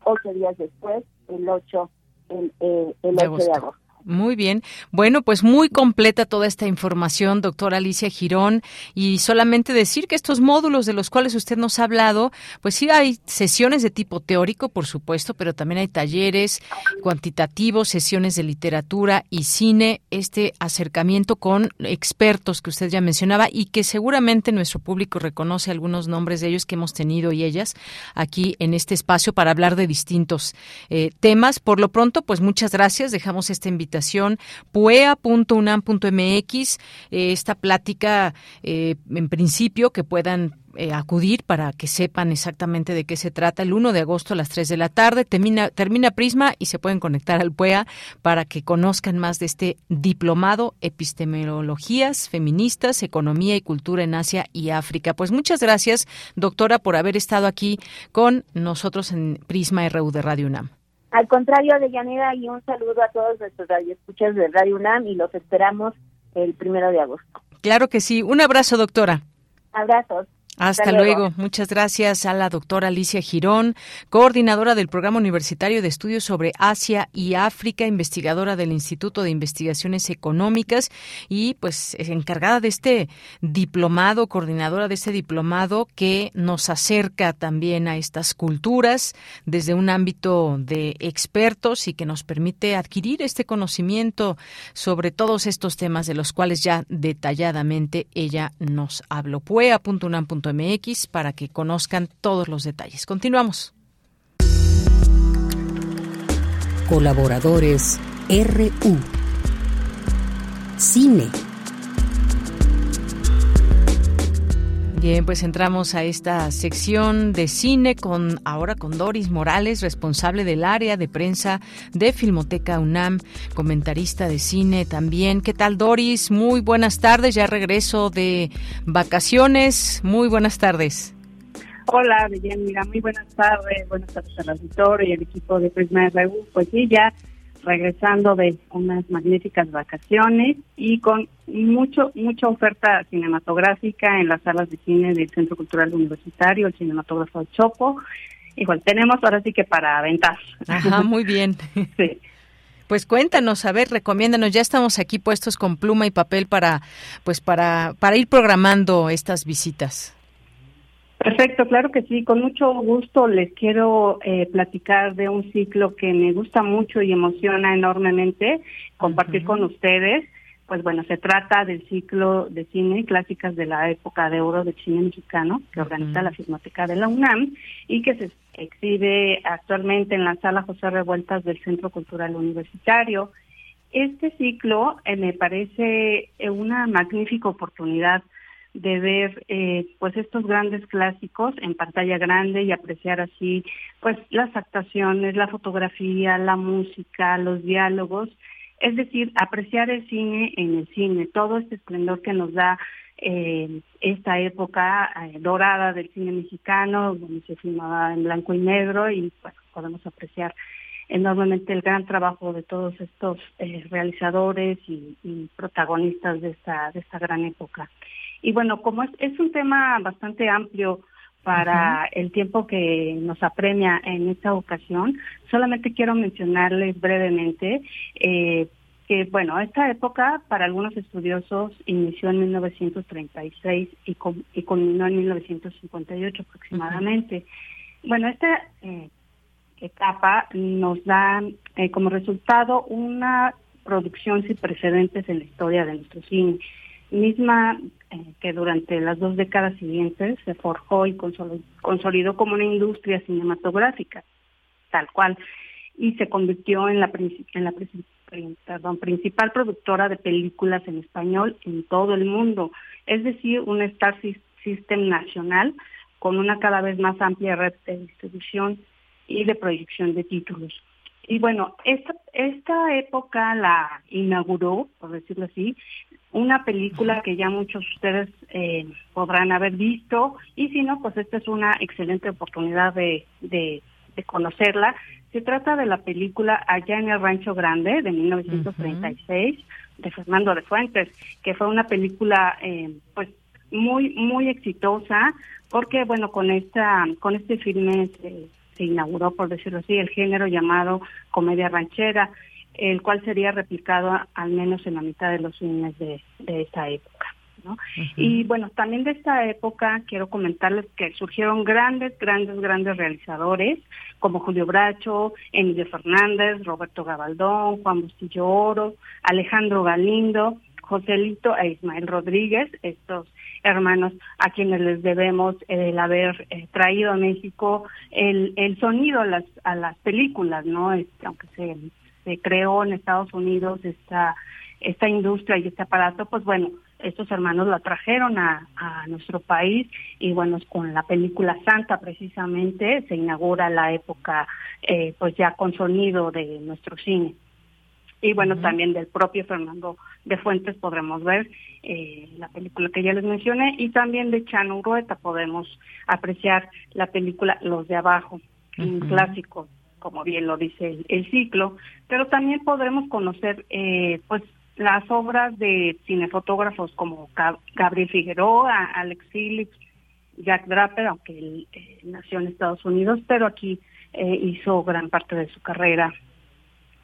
ocho días después, el 8, el, eh, el 8 de agosto. Muy bien. Bueno, pues muy completa toda esta información, doctora Alicia Girón. Y solamente decir que estos módulos de los cuales usted nos ha hablado, pues sí hay sesiones de tipo teórico, por supuesto, pero también hay talleres cuantitativos, sesiones de literatura y cine, este acercamiento con expertos que usted ya mencionaba y que seguramente nuestro público reconoce algunos nombres de ellos que hemos tenido y ellas aquí en este espacio para hablar de distintos eh, temas. Por lo pronto, pues muchas gracias. Dejamos esta invitación puea.unam.mx, eh, esta plática eh, en principio que puedan eh, acudir para que sepan exactamente de qué se trata el 1 de agosto a las 3 de la tarde. Termina, termina Prisma y se pueden conectar al PUEA para que conozcan más de este diplomado Epistemologías Feministas, Economía y Cultura en Asia y África. Pues muchas gracias, doctora, por haber estado aquí con nosotros en Prisma RU de Radio UNAM. Al contrario, de Yanira, y un saludo a todos nuestros radioescuchas de Radio UNAM y los esperamos el primero de agosto. Claro que sí. Un abrazo, doctora. Abrazos. Hasta, luego. Muchas gracias a la doctora Alicia Girón, coordinadora del Programa Universitario de Estudios sobre Asia y África, investigadora del Instituto de Investigaciones Económicas y pues encargada de este diplomado, coordinadora de este diplomado que nos acerca también a estas culturas desde un ámbito de expertos y que nos permite adquirir este conocimiento sobre todos estos temas de los cuales ya detalladamente ella nos habló. Puea.unam.mx mx para que conozcan todos los detalles. Continuamos. Colaboradores RU. Cine. Bien, pues entramos a esta sección de cine con ahora con Doris Morales, responsable del área de prensa de Filmoteca UNAM, comentarista de cine también. ¿Qué tal Doris? Muy buenas tardes, ya regreso de vacaciones. Muy buenas tardes. Hola, mira, muy buenas tardes, buenas tardes al auditorio y al equipo de Prisma RU. Pues sí, ya regresando de unas magníficas vacaciones y con mucho mucha oferta cinematográfica en las salas de cine del Centro Cultural Universitario, el cinematógrafo Chopo. Igual tenemos ahora sí que para aventar. Ajá, muy bien. sí. Pues cuéntanos, a ver, recomiéndanos. Ya estamos aquí puestos con pluma y papel para, pues para, para ir programando estas visitas. Perfecto, claro que sí. Con mucho gusto les quiero eh, platicar de un ciclo que me gusta mucho y emociona enormemente compartir con ustedes. Pues bueno, se trata del ciclo de cine clásicas de la época de oro del cine mexicano que organiza la Filmoteca de la UNAM y que se exhibe actualmente en la sala José Revueltas del Centro Cultural Universitario. Este ciclo eh, me parece eh, una magnífica oportunidad de ver eh, pues estos grandes clásicos en pantalla grande y apreciar así pues las actuaciones, la fotografía, la música, los diálogos, es decir, apreciar el cine en el cine, todo este esplendor que nos da eh, esta época eh, dorada del cine mexicano, donde se filmaba en blanco y negro y pues podemos apreciar enormemente el gran trabajo de todos estos realizadores y, y, protagonistas de esta de esta gran época. Y bueno, como es, es un tema bastante amplio para el tiempo que nos apremia en esta ocasión, solamente quiero mencionarles brevemente eh, que, bueno, esta época para algunos estudiosos inició en 1936 y, con, y culminó en 1958 aproximadamente. Bueno, esta eh, etapa nos da eh, como resultado una producción sin precedentes en la historia de nuestro cine, misma eh, que durante las dos décadas siguientes se forjó y consolidó como una industria cinematográfica, tal cual, y se convirtió en la, en la principal productora de películas en español en todo el mundo, es decir, un Star System nacional con una cada vez más amplia red de distribución y de proyección de títulos. Y bueno, esta época la inauguró, por decirlo así, una película que ya muchos de ustedes eh, podrán haber visto. Y si no, pues esta es una excelente oportunidad de, de, conocerla. Se trata de la película Allá en el Rancho Grande de 1936 de Fernando de Fuentes, que fue una película eh, pues muy muy exitosa porque bueno con esta con este filme se, se inauguró, por decirlo así, el género llamado comedia ranchera, el cual sería replicado al menos en la mitad de los cines de, de esta época. ¿no? Y bueno, también de esta época quiero comentarles que surgieron grandes, grandes, grandes realizadores como Julio Bracho, Emilio Fernández, Roberto Gabaldón, Juan Bustillo Oro, Alejandro Galindo, Joselito e Ismael Rodríguez, estos hermanos a quienes les debemos el haber eh, traído a México el, el sonido a las, a las películas, ¿no? Este, aunque se, se creó en Estados Unidos esta, esta industria y este aparato, pues bueno, estos hermanos la trajeron a, a nuestro país y bueno, con la película Santa precisamente se inaugura la época eh, pues ya con sonido de nuestro cine. Y bueno, también del propio Fernando de Fuentes podremos ver eh, la película que ya les mencioné y también de Chano Urueta podemos apreciar la película Los de Abajo, un clásico, como bien lo dice el, ciclo, pero también podremos conocer eh, pues las obras de cinefotógrafos como Gabriel Figueroa, Alex Phillips, Jack Draper, aunque él eh, nació en Estados Unidos, pero aquí hizo gran parte de su carrera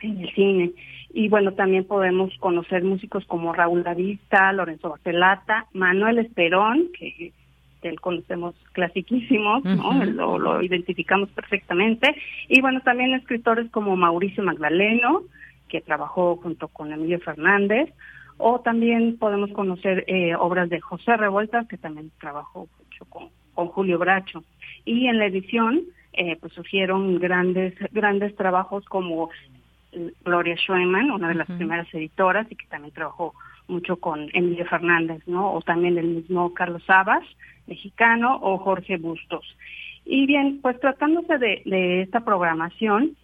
en el cine. Y bueno, también podemos conocer músicos como Raúl Davista, Lorenzo Bacelata, Manuel Esperón, que él conocemos clasiquísimos, ¿no? lo, lo, identificamos perfectamente. Y bueno, también escritores como Mauricio Magdaleno, que trabajó junto con Emilio Fernández, o también podemos conocer eh, obras de José Revueltas, que también trabajó mucho con, con Julio Bracho. Y en la edición, eh, pues surgieron grandes, grandes trabajos como Gloria Schoeman, una de las primeras editoras y que también trabajó mucho con Emilio Fernández, ¿no? O también el mismo Carlos Sabas, mexicano, o Jorge Bustos. Y bien, pues tratándose de, de esta programación,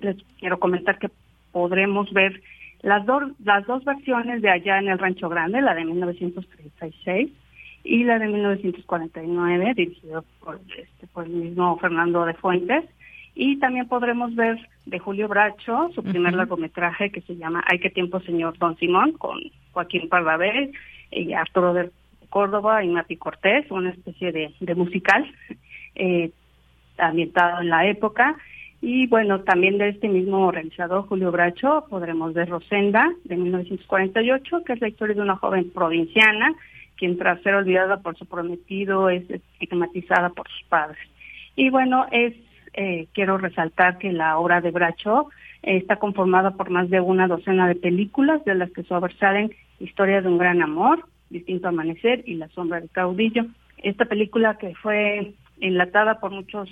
les quiero comentar que podremos ver las, dos las dos versiones de Allá en el Rancho Grande, la de 1936 y la de 1949, dirigido por, este, por el mismo Fernando de Fuentes, y también podremos ver de Julio Bracho, su primer largometraje que se llama Hay que tiempo, señor Don Simón, con Joaquín Pardavé, y Arturo de Córdoba y Mati Cortés, una especie de, de musical eh, ambientado en la época. Y bueno, también de este mismo realizador, Julio Bracho, podremos ver Rosenda, de 1948, que es la historia de una joven provinciana, quien tras ser olvidada por su prometido es estigmatizada por sus padres. Y bueno, es eh, quiero resaltar que la obra de Bracho eh, está conformada por más de una docena de películas, de las que sobresalen Historia de un gran amor, Distinto Amanecer y La sombra del caudillo. Esta película que fue enlatada por muchos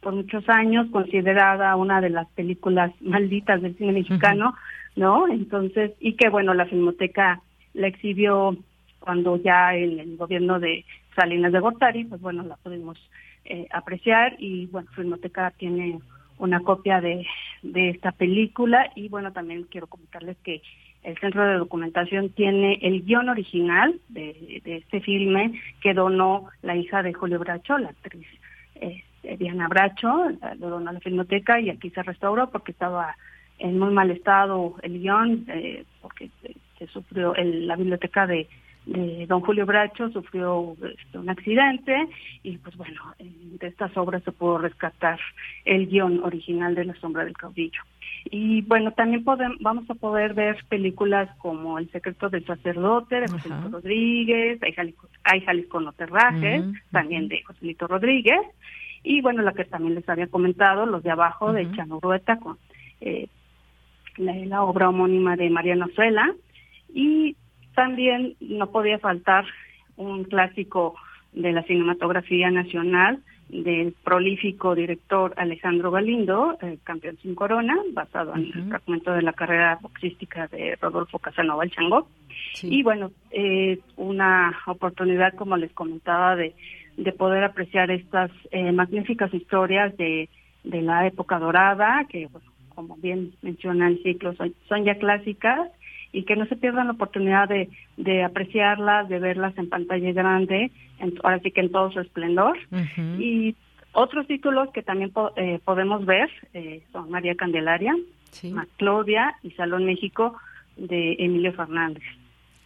por muchos años, considerada una de las películas malditas del cine mexicano, ¿no? Entonces, y que bueno, la Filmoteca la exhibió cuando ya el, el gobierno de Salinas de Gortari, pues bueno, la pudimos eh, apreciar y bueno, Filmoteca tiene una copia de, de esta película y bueno, también quiero comentarles que el Centro de Documentación tiene el guion original de, de este filme que donó la hija de Julio Bracho, la actriz eh, Diana Bracho, lo donó a la Filmoteca y aquí se restauró porque estaba en muy mal estado el guion, eh, porque se sufrió el, la biblioteca de don Julio Bracho sufrió este, un accidente y pues bueno, de estas obras se pudo rescatar el guion original de La sombra del caudillo. Y bueno, también podemos, vamos a poder ver películas como El secreto del sacerdote de José Lito Rodríguez, Hay Jalisco, no terrajes, también de José Lito Rodríguez, y bueno, la que también les había comentado, Los de abajo de Chano Rueta con eh, la, obra homónima de Mariano Suela, y también no podía faltar un clásico de la cinematografía nacional del prolífico director Alejandro Galindo, campeón sin corona, basado en el fragmento de la carrera boxística de Rodolfo Casanova el Chango. Y bueno, eh, una oportunidad, como les comentaba, de, de poder apreciar estas eh, magníficas historias de, de la época dorada, que como bien menciona el ciclo, son ya clásicas y que no se pierdan la oportunidad de, de apreciarlas, de verlas en pantalla grande, ahora sí que en todo su esplendor. Y otros títulos que también eh, podemos ver eh, son María Candelaria, Claudia y Salón México de Emilio Fernández.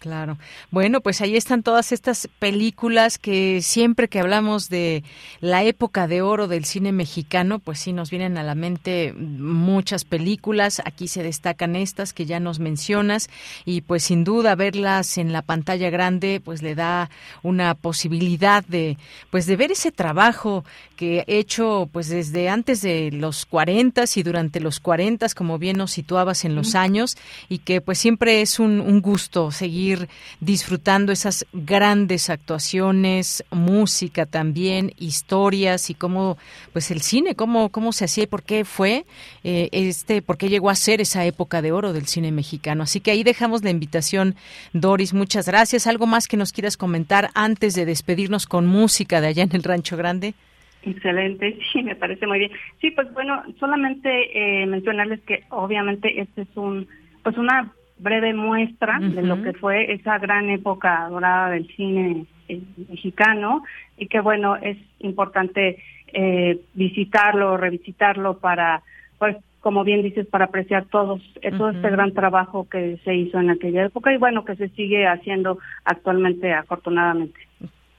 Claro. Bueno, pues ahí están todas estas películas que siempre que hablamos de la época de oro del cine mexicano, pues sí nos vienen a la mente muchas películas. Aquí se destacan estas que ya nos mencionas y pues sin duda verlas en la pantalla grande pues le da una posibilidad de pues de ver ese trabajo que he hecho pues desde antes de los 40 y durante los 40, como bien nos situabas en los años y que pues siempre es un, un gusto seguir disfrutando esas grandes actuaciones, música también, historias y cómo, pues el cine, cómo, cómo se hacía y por qué fue, eh, este, por qué llegó a ser esa época de oro del cine mexicano. Así que ahí dejamos la invitación, Doris, muchas gracias. ¿Algo más que nos quieras comentar antes de despedirnos con música de allá en el Rancho Grande? Excelente, sí, me parece muy bien. Sí, pues bueno, solamente eh, mencionarles que obviamente este es un, pues una breve muestra de lo que fue esa gran época dorada del cine eh, mexicano y que bueno, es importante eh, visitarlo, revisitarlo para, pues como bien dices, para apreciar todos, eh, todo este gran trabajo que se hizo en aquella época y bueno, que se sigue haciendo actualmente afortunadamente.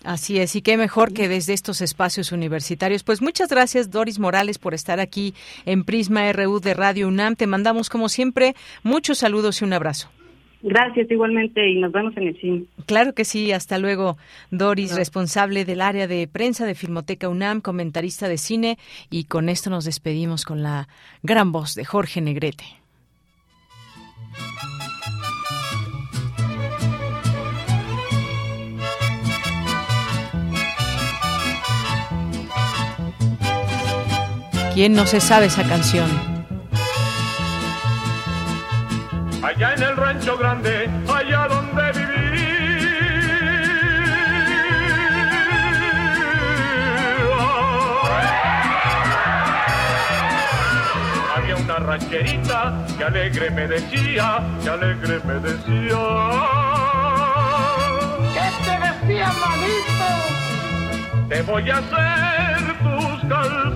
Así es, y qué mejor que desde estos espacios universitarios. Pues muchas gracias, Doris Morales, por estar aquí en Prisma RU de Radio UNAM. Te mandamos, como siempre, muchos saludos y un abrazo. Gracias, igualmente, y nos vemos en el cine. Claro que sí, hasta luego. Doris, responsable del área de prensa de Filmoteca UNAM, comentarista de cine, y con esto nos despedimos con la gran voz de Jorge Negrete. ¿Quién no se sabe esa canción? Allá en el rancho grande, allá donde viví. Había una rancherita que alegre me decía, que alegre me decía. ¿Qué te decía, manito? Te voy a hacer tus calzones.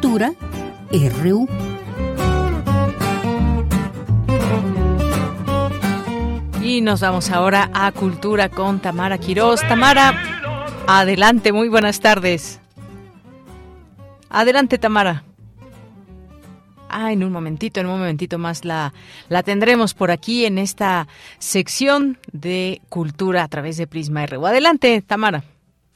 Cultura RU. Y nos vamos ahora a Cultura con Tamara Quirós. Tamara, adelante, muy buenas tardes. Adelante, Tamara. Ah, en un momentito, en un momentito más la, la tendremos por aquí en esta sección de cultura a través de Prisma RU. Adelante, Tamara.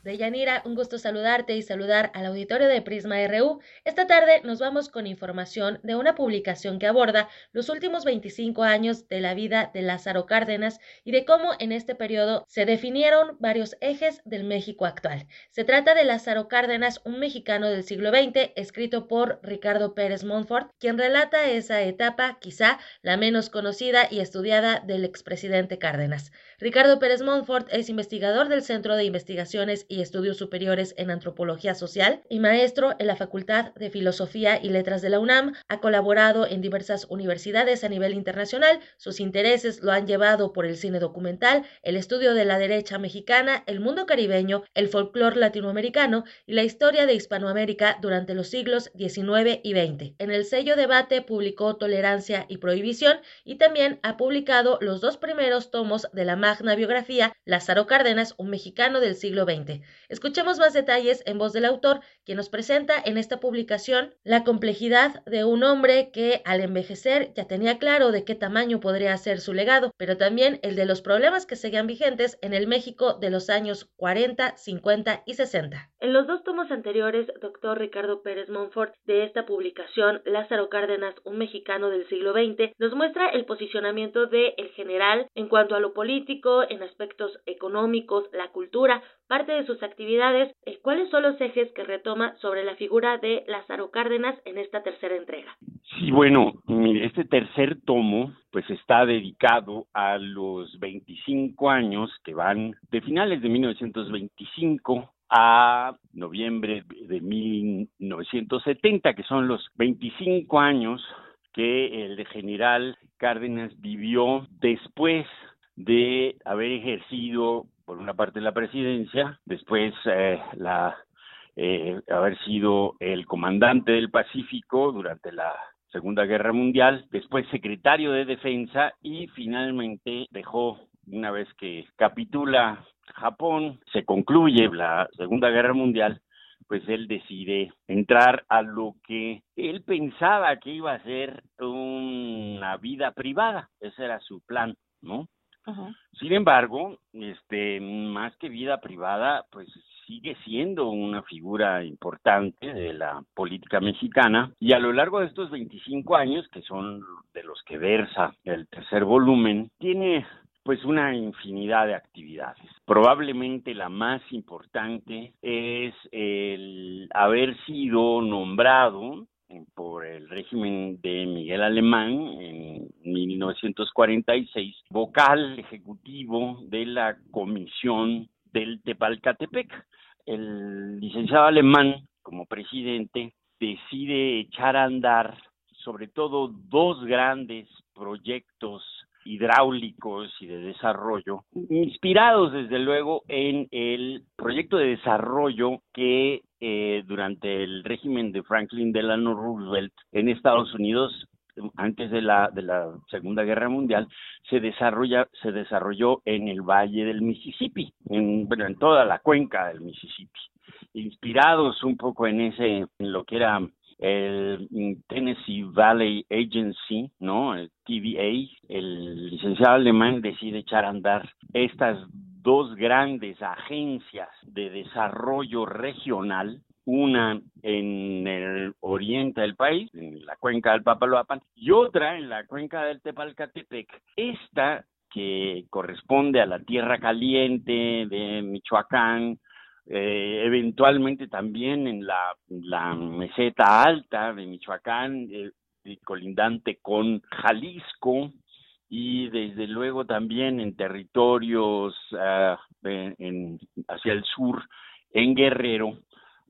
Deyanira, un gusto saludarte y saludar al auditorio de Prisma RU. Esta tarde nos vamos con información de una publicación que aborda los últimos 25 años de la vida de Lázaro Cárdenas y de cómo en este periodo se definieron varios ejes del México actual. Se trata de Lázaro Cárdenas, un mexicano del siglo XX, escrito por Ricardo Pérez Montfort, quien relata esa etapa, quizá la menos conocida y estudiada del expresidente Cárdenas. Ricardo Pérez Montfort es investigador del Centro de Investigaciones y Estudios Superiores en Antropología Social y maestro en la Facultad de Filosofía y Letras de la UNAM. Ha colaborado en diversas universidades a nivel internacional. Sus intereses lo han llevado por el cine documental, el estudio de la derecha mexicana, el mundo caribeño, el folclore latinoamericano y la historia de Hispanoamérica durante los siglos XIX y XX. En el sello Debate publicó Tolerancia y Prohibición y también ha publicado los dos primeros tomos de la magna biografía Lázaro Cárdenas, un mexicano del siglo XX. Escuchemos más detalles en voz del autor, quien nos presenta en esta publicación la complejidad de un hombre que al envejecer ya tenía claro de qué tamaño podría ser su legado, pero también el de los problemas que seguían vigentes en el México de los años 40, 50 y 60. En los dos tomos anteriores, doctor Ricardo Pérez Monfort, de esta publicación, Lázaro Cárdenas, un mexicano del siglo XX, nos muestra el posicionamiento de el general en cuanto a lo político, en aspectos económicos, la cultura, parte de sus actividades, eh, ¿cuáles son los ejes que retoma sobre la figura de Lázaro Cárdenas en esta tercera entrega? Sí, bueno, este tercer tomo pues está dedicado a los 25 años que van de finales de 1925 a noviembre de 1970, que son los 25 años que el general Cárdenas vivió después de haber ejercido por una parte la presidencia, después eh, la eh, haber sido el comandante del Pacífico durante la Segunda Guerra Mundial, después secretario de Defensa y finalmente dejó, una vez que capitula Japón, se concluye la Segunda Guerra Mundial, pues él decide entrar a lo que él pensaba que iba a ser una vida privada, ese era su plan, ¿no? Sin embargo, este, más que vida privada, pues sigue siendo una figura importante de la política mexicana y a lo largo de estos 25 años, que son de los que versa el tercer volumen, tiene pues una infinidad de actividades. Probablemente la más importante es el haber sido nombrado por el régimen de Miguel Alemán en 1946, vocal ejecutivo de la comisión del Tepalcatepec. El licenciado Alemán, como presidente, decide echar a andar sobre todo dos grandes proyectos hidráulicos y de desarrollo, inspirados desde luego en el proyecto de desarrollo que eh, durante el régimen de Franklin Delano Roosevelt en Estados Unidos antes de la de la Segunda Guerra Mundial se desarrolla se desarrolló en el Valle del Mississippi, en bueno, en toda la cuenca del Mississippi, inspirados un poco en ese en lo que era el Tennessee Valley Agency, ¿no? El TVA, el licenciado alemán decide echar a andar estas dos grandes agencias de desarrollo regional, una en el oriente del país, en la cuenca del Papaloapan, y otra en la cuenca del Tepalcatepec. Esta que corresponde a la tierra caliente de Michoacán, eh, eventualmente también en la, meseta alta de Michoacán, eh, colindante con Jalisco, y desde luego también en territorios uh, en, hacia el sur, en Guerrero.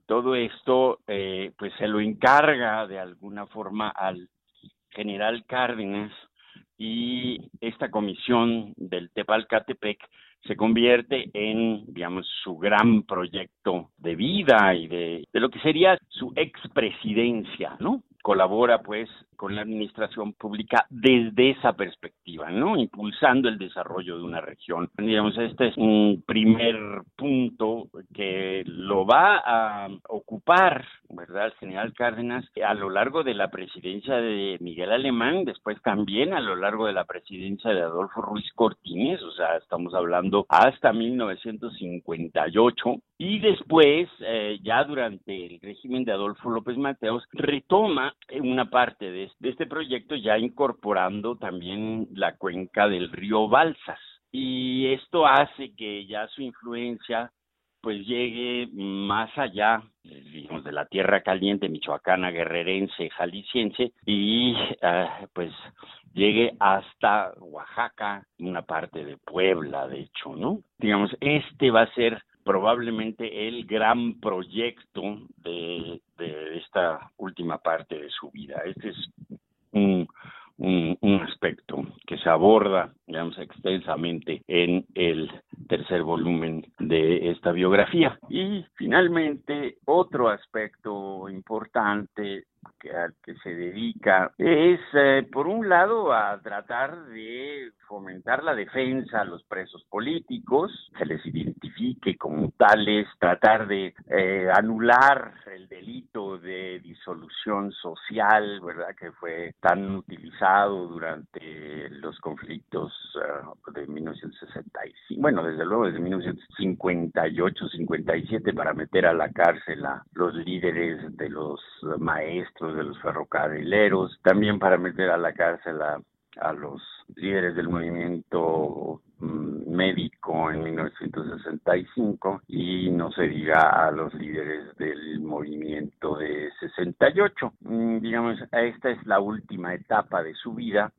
Todo esto eh, pues se lo encarga de alguna forma al general Cárdenas y esta comisión del Tepalcatepec se convierte en, digamos, su gran proyecto de vida y de, de lo que sería su expresidencia, ¿no? Colabora, pues, con la administración pública desde esa perspectiva, ¿no? Impulsando el desarrollo de una región. Digamos, este es un primer punto que lo va a ocupar, ¿verdad? El general Cárdenas a lo largo de la presidencia de Miguel Alemán, después también a lo largo de la presidencia de Adolfo Ruiz Cortines, o sea, estamos hablando hasta 1958, y después, eh, ya durante el régimen de Adolfo López Mateos, retoma una parte de, este proyecto ya incorporando también la cuenca del río Balsas. Y esto hace que ya su influencia pues llegue más allá, digamos, de la tierra caliente michoacana, guerrerense, jalisciense, y ah, pues llegue hasta Oaxaca, una parte de Puebla, de hecho, ¿no? Digamos, este va a ser probablemente el gran proyecto de, de esta última parte de su vida. Este es un, un, un, aspecto que se aborda, digamos, extensamente en el tercer volumen de esta biografía. Y finalmente, otro aspecto importante al que se dedica es, eh, por un lado, a tratar de fomentar la defensa a los presos políticos, se les identifique como tales, tratar de eh, anular el delito de disolución social, ¿verdad?, que fue tan utilizado durante los conflictos uh, de 1965, bueno, desde luego desde 1958, 57, para meter a la cárcel a los líderes de los maestros, de los ferrocarrileros, también para meter a la cárcel a, a los líderes del movimiento mm, médico en 1965 y no se diga a los líderes del movimiento de 68. Mm, digamos, esta es la última etapa de su vida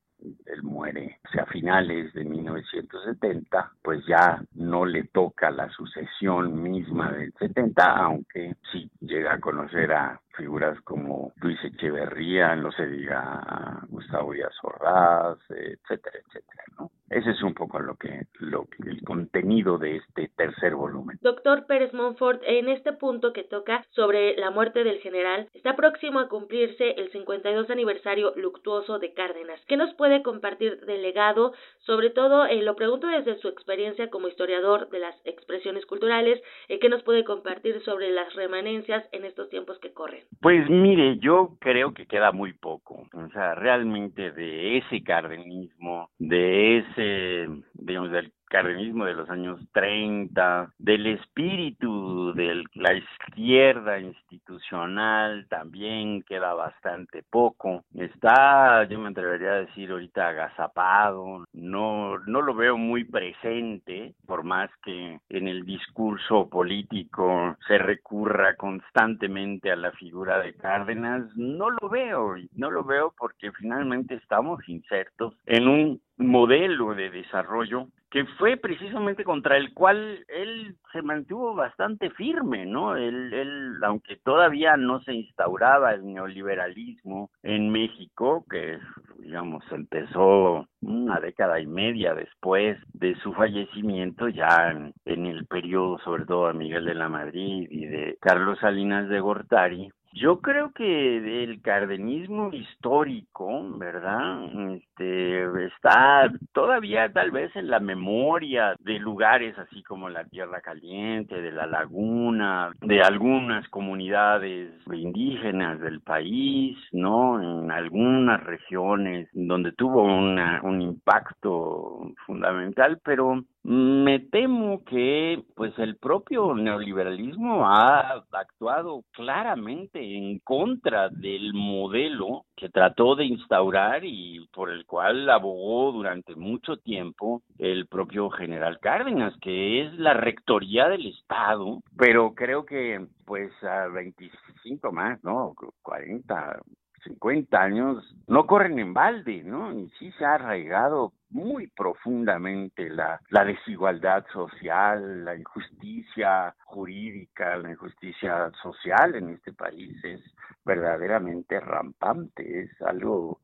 él muere o sea, a finales de 1970, pues ya no le toca la sucesión misma del 70, aunque sí llega a conocer a figuras como Luis Echeverría, no se diga Gustavo Díaz Ordaz, etcétera, etcétera, ¿no? Ese es un poco lo que, lo el contenido de este tercer volumen. Doctor Pérez Monfort, en este punto que toca sobre la muerte del general, está próximo a cumplirse el 52 aniversario luctuoso de Cárdenas. ¿Qué nos puede compartir del legado? Sobre todo, eh, lo pregunto desde su experiencia como historiador de las expresiones culturales, eh, ¿qué nos puede compartir sobre las remanencias en estos tiempos que corren? Pues mire, yo creo que queda muy poco. O sea, realmente de ese cardenismo, de ese, digamos, del cardenismo de los años 30, del espíritu de la izquierda institucional también queda bastante poco. Está, yo me atrevería a decir ahorita agazapado, no, no lo veo muy presente, por más que en el discurso político se recurra constantemente a la figura de Cárdenas, no lo veo, no lo veo porque finalmente estamos insertos en un modelo de desarrollo que fue precisamente contra el cual él se mantuvo bastante firme, ¿no? Él, él, aunque todavía no se instauraba el neoliberalismo en México, que digamos empezó una década y media después de su fallecimiento, ya en, en el periodo sobre todo de Miguel de la Madrid y de Carlos Salinas de Gortari, yo creo que el cardenismo histórico, ¿verdad? Este está todavía tal vez en la memoria de lugares así como la Tierra Caliente, de la Laguna, de algunas comunidades indígenas del país, ¿no? En algunas regiones donde tuvo una, un impacto fundamental, pero me temo que pues el propio neoliberalismo ha actuado claramente en contra del modelo que trató de instaurar y por el cual abogó durante mucho tiempo el propio general Cárdenas, que es la rectoría del Estado, pero creo que pues a 25 más, ¿no? 40, 50 años no corren en balde, ¿no? Y sí se ha arraigado muy profundamente la, la desigualdad social, la injusticia jurídica, la injusticia social en este país es verdaderamente rampante, es algo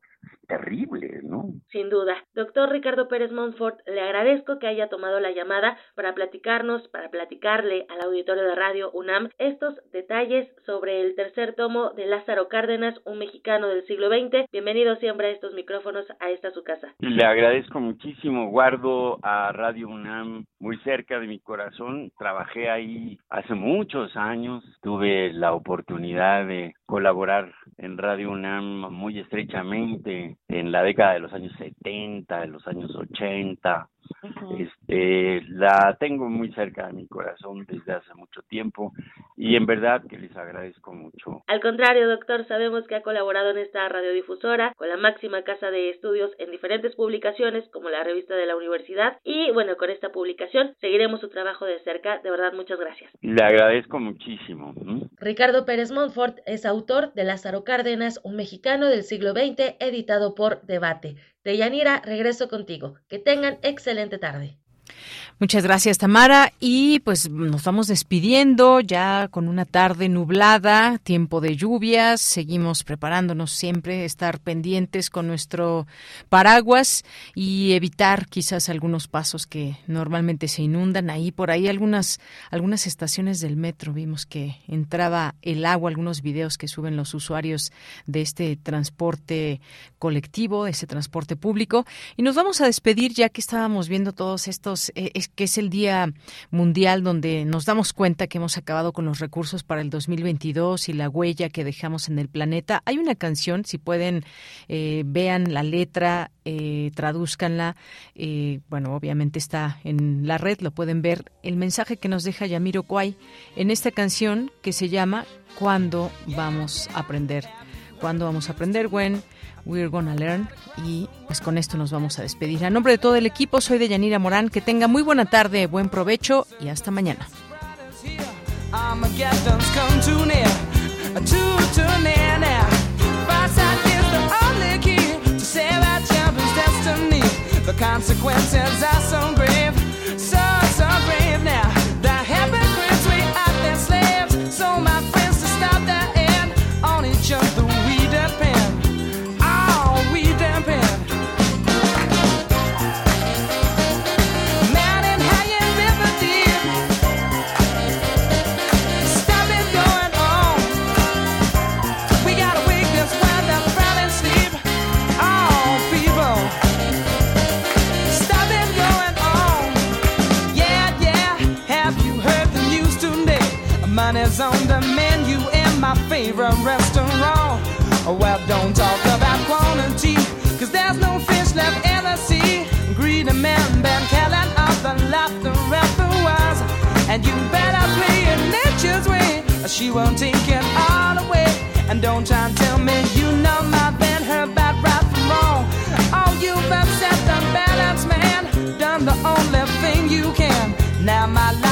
terrible, ¿no? Sin duda. Doctor Ricardo Pérez Montfort, le agradezco que haya tomado la llamada para platicarnos, para platicarle al auditorio de Radio UNAM estos detalles sobre el tercer tomo de Lázaro Cárdenas, un mexicano del siglo XX. Bienvenido siempre a estos micrófonos, a esta su casa. Le agradezco muchísimo, guardo a Radio UNAM muy cerca de mi corazón. Trabajé ahí hace muchos años, tuve la oportunidad de colaborar en Radio UNAM muy estrechamente en la década de los años 70, de los años 80, este, la tengo muy cerca de mi corazón desde hace mucho tiempo y en verdad que les agradezco mucho. Al contrario, doctor, sabemos que ha colaborado en esta radiodifusora con la máxima casa de estudios en diferentes publicaciones como la revista de la universidad y bueno, con esta publicación seguiremos su trabajo de cerca. De verdad, muchas gracias. Le agradezco muchísimo. Ricardo Pérez Montfort es autor de Lázaro Cárdenas, un mexicano del siglo XX, editado por Debate. Deyanira, regreso contigo. Que tengan excelente tarde. Muchas gracias, Tamara. Y pues nos vamos despidiendo ya con una tarde nublada, tiempo de lluvias. Seguimos preparándonos siempre, estar pendientes con nuestro paraguas y evitar quizás algunos pasos que normalmente se inundan. Ahí por ahí algunas, algunas estaciones del metro vimos que entraba el agua, algunos videos que suben los usuarios de este transporte colectivo, de ese transporte público. Y nos vamos a despedir ya que estábamos viendo todos estos. Eh, que es el Día Mundial donde nos damos cuenta que hemos acabado con los recursos para el 2022 y la huella que dejamos en el planeta. Hay una canción, si pueden, eh, vean la letra, eh, traduzcanla. Eh, bueno, obviamente está en la red, lo pueden ver. El mensaje que nos deja Yamiro Kwai en esta canción que se llama ¿Cuándo vamos a aprender? ¿Cuándo vamos a aprender? When We're Gonna Learn. Y pues con esto nos vamos a despedir. A nombre de todo el equipo, soy de Yanira Morán. Que tenga muy buena tarde, buen provecho y hasta mañana. is And you better play it nature's way, or she won't take it all away. And don't try and tell me you know my band, her bad right from wrong. Oh, you've upset the balance, man. Done the only thing you can. Now my life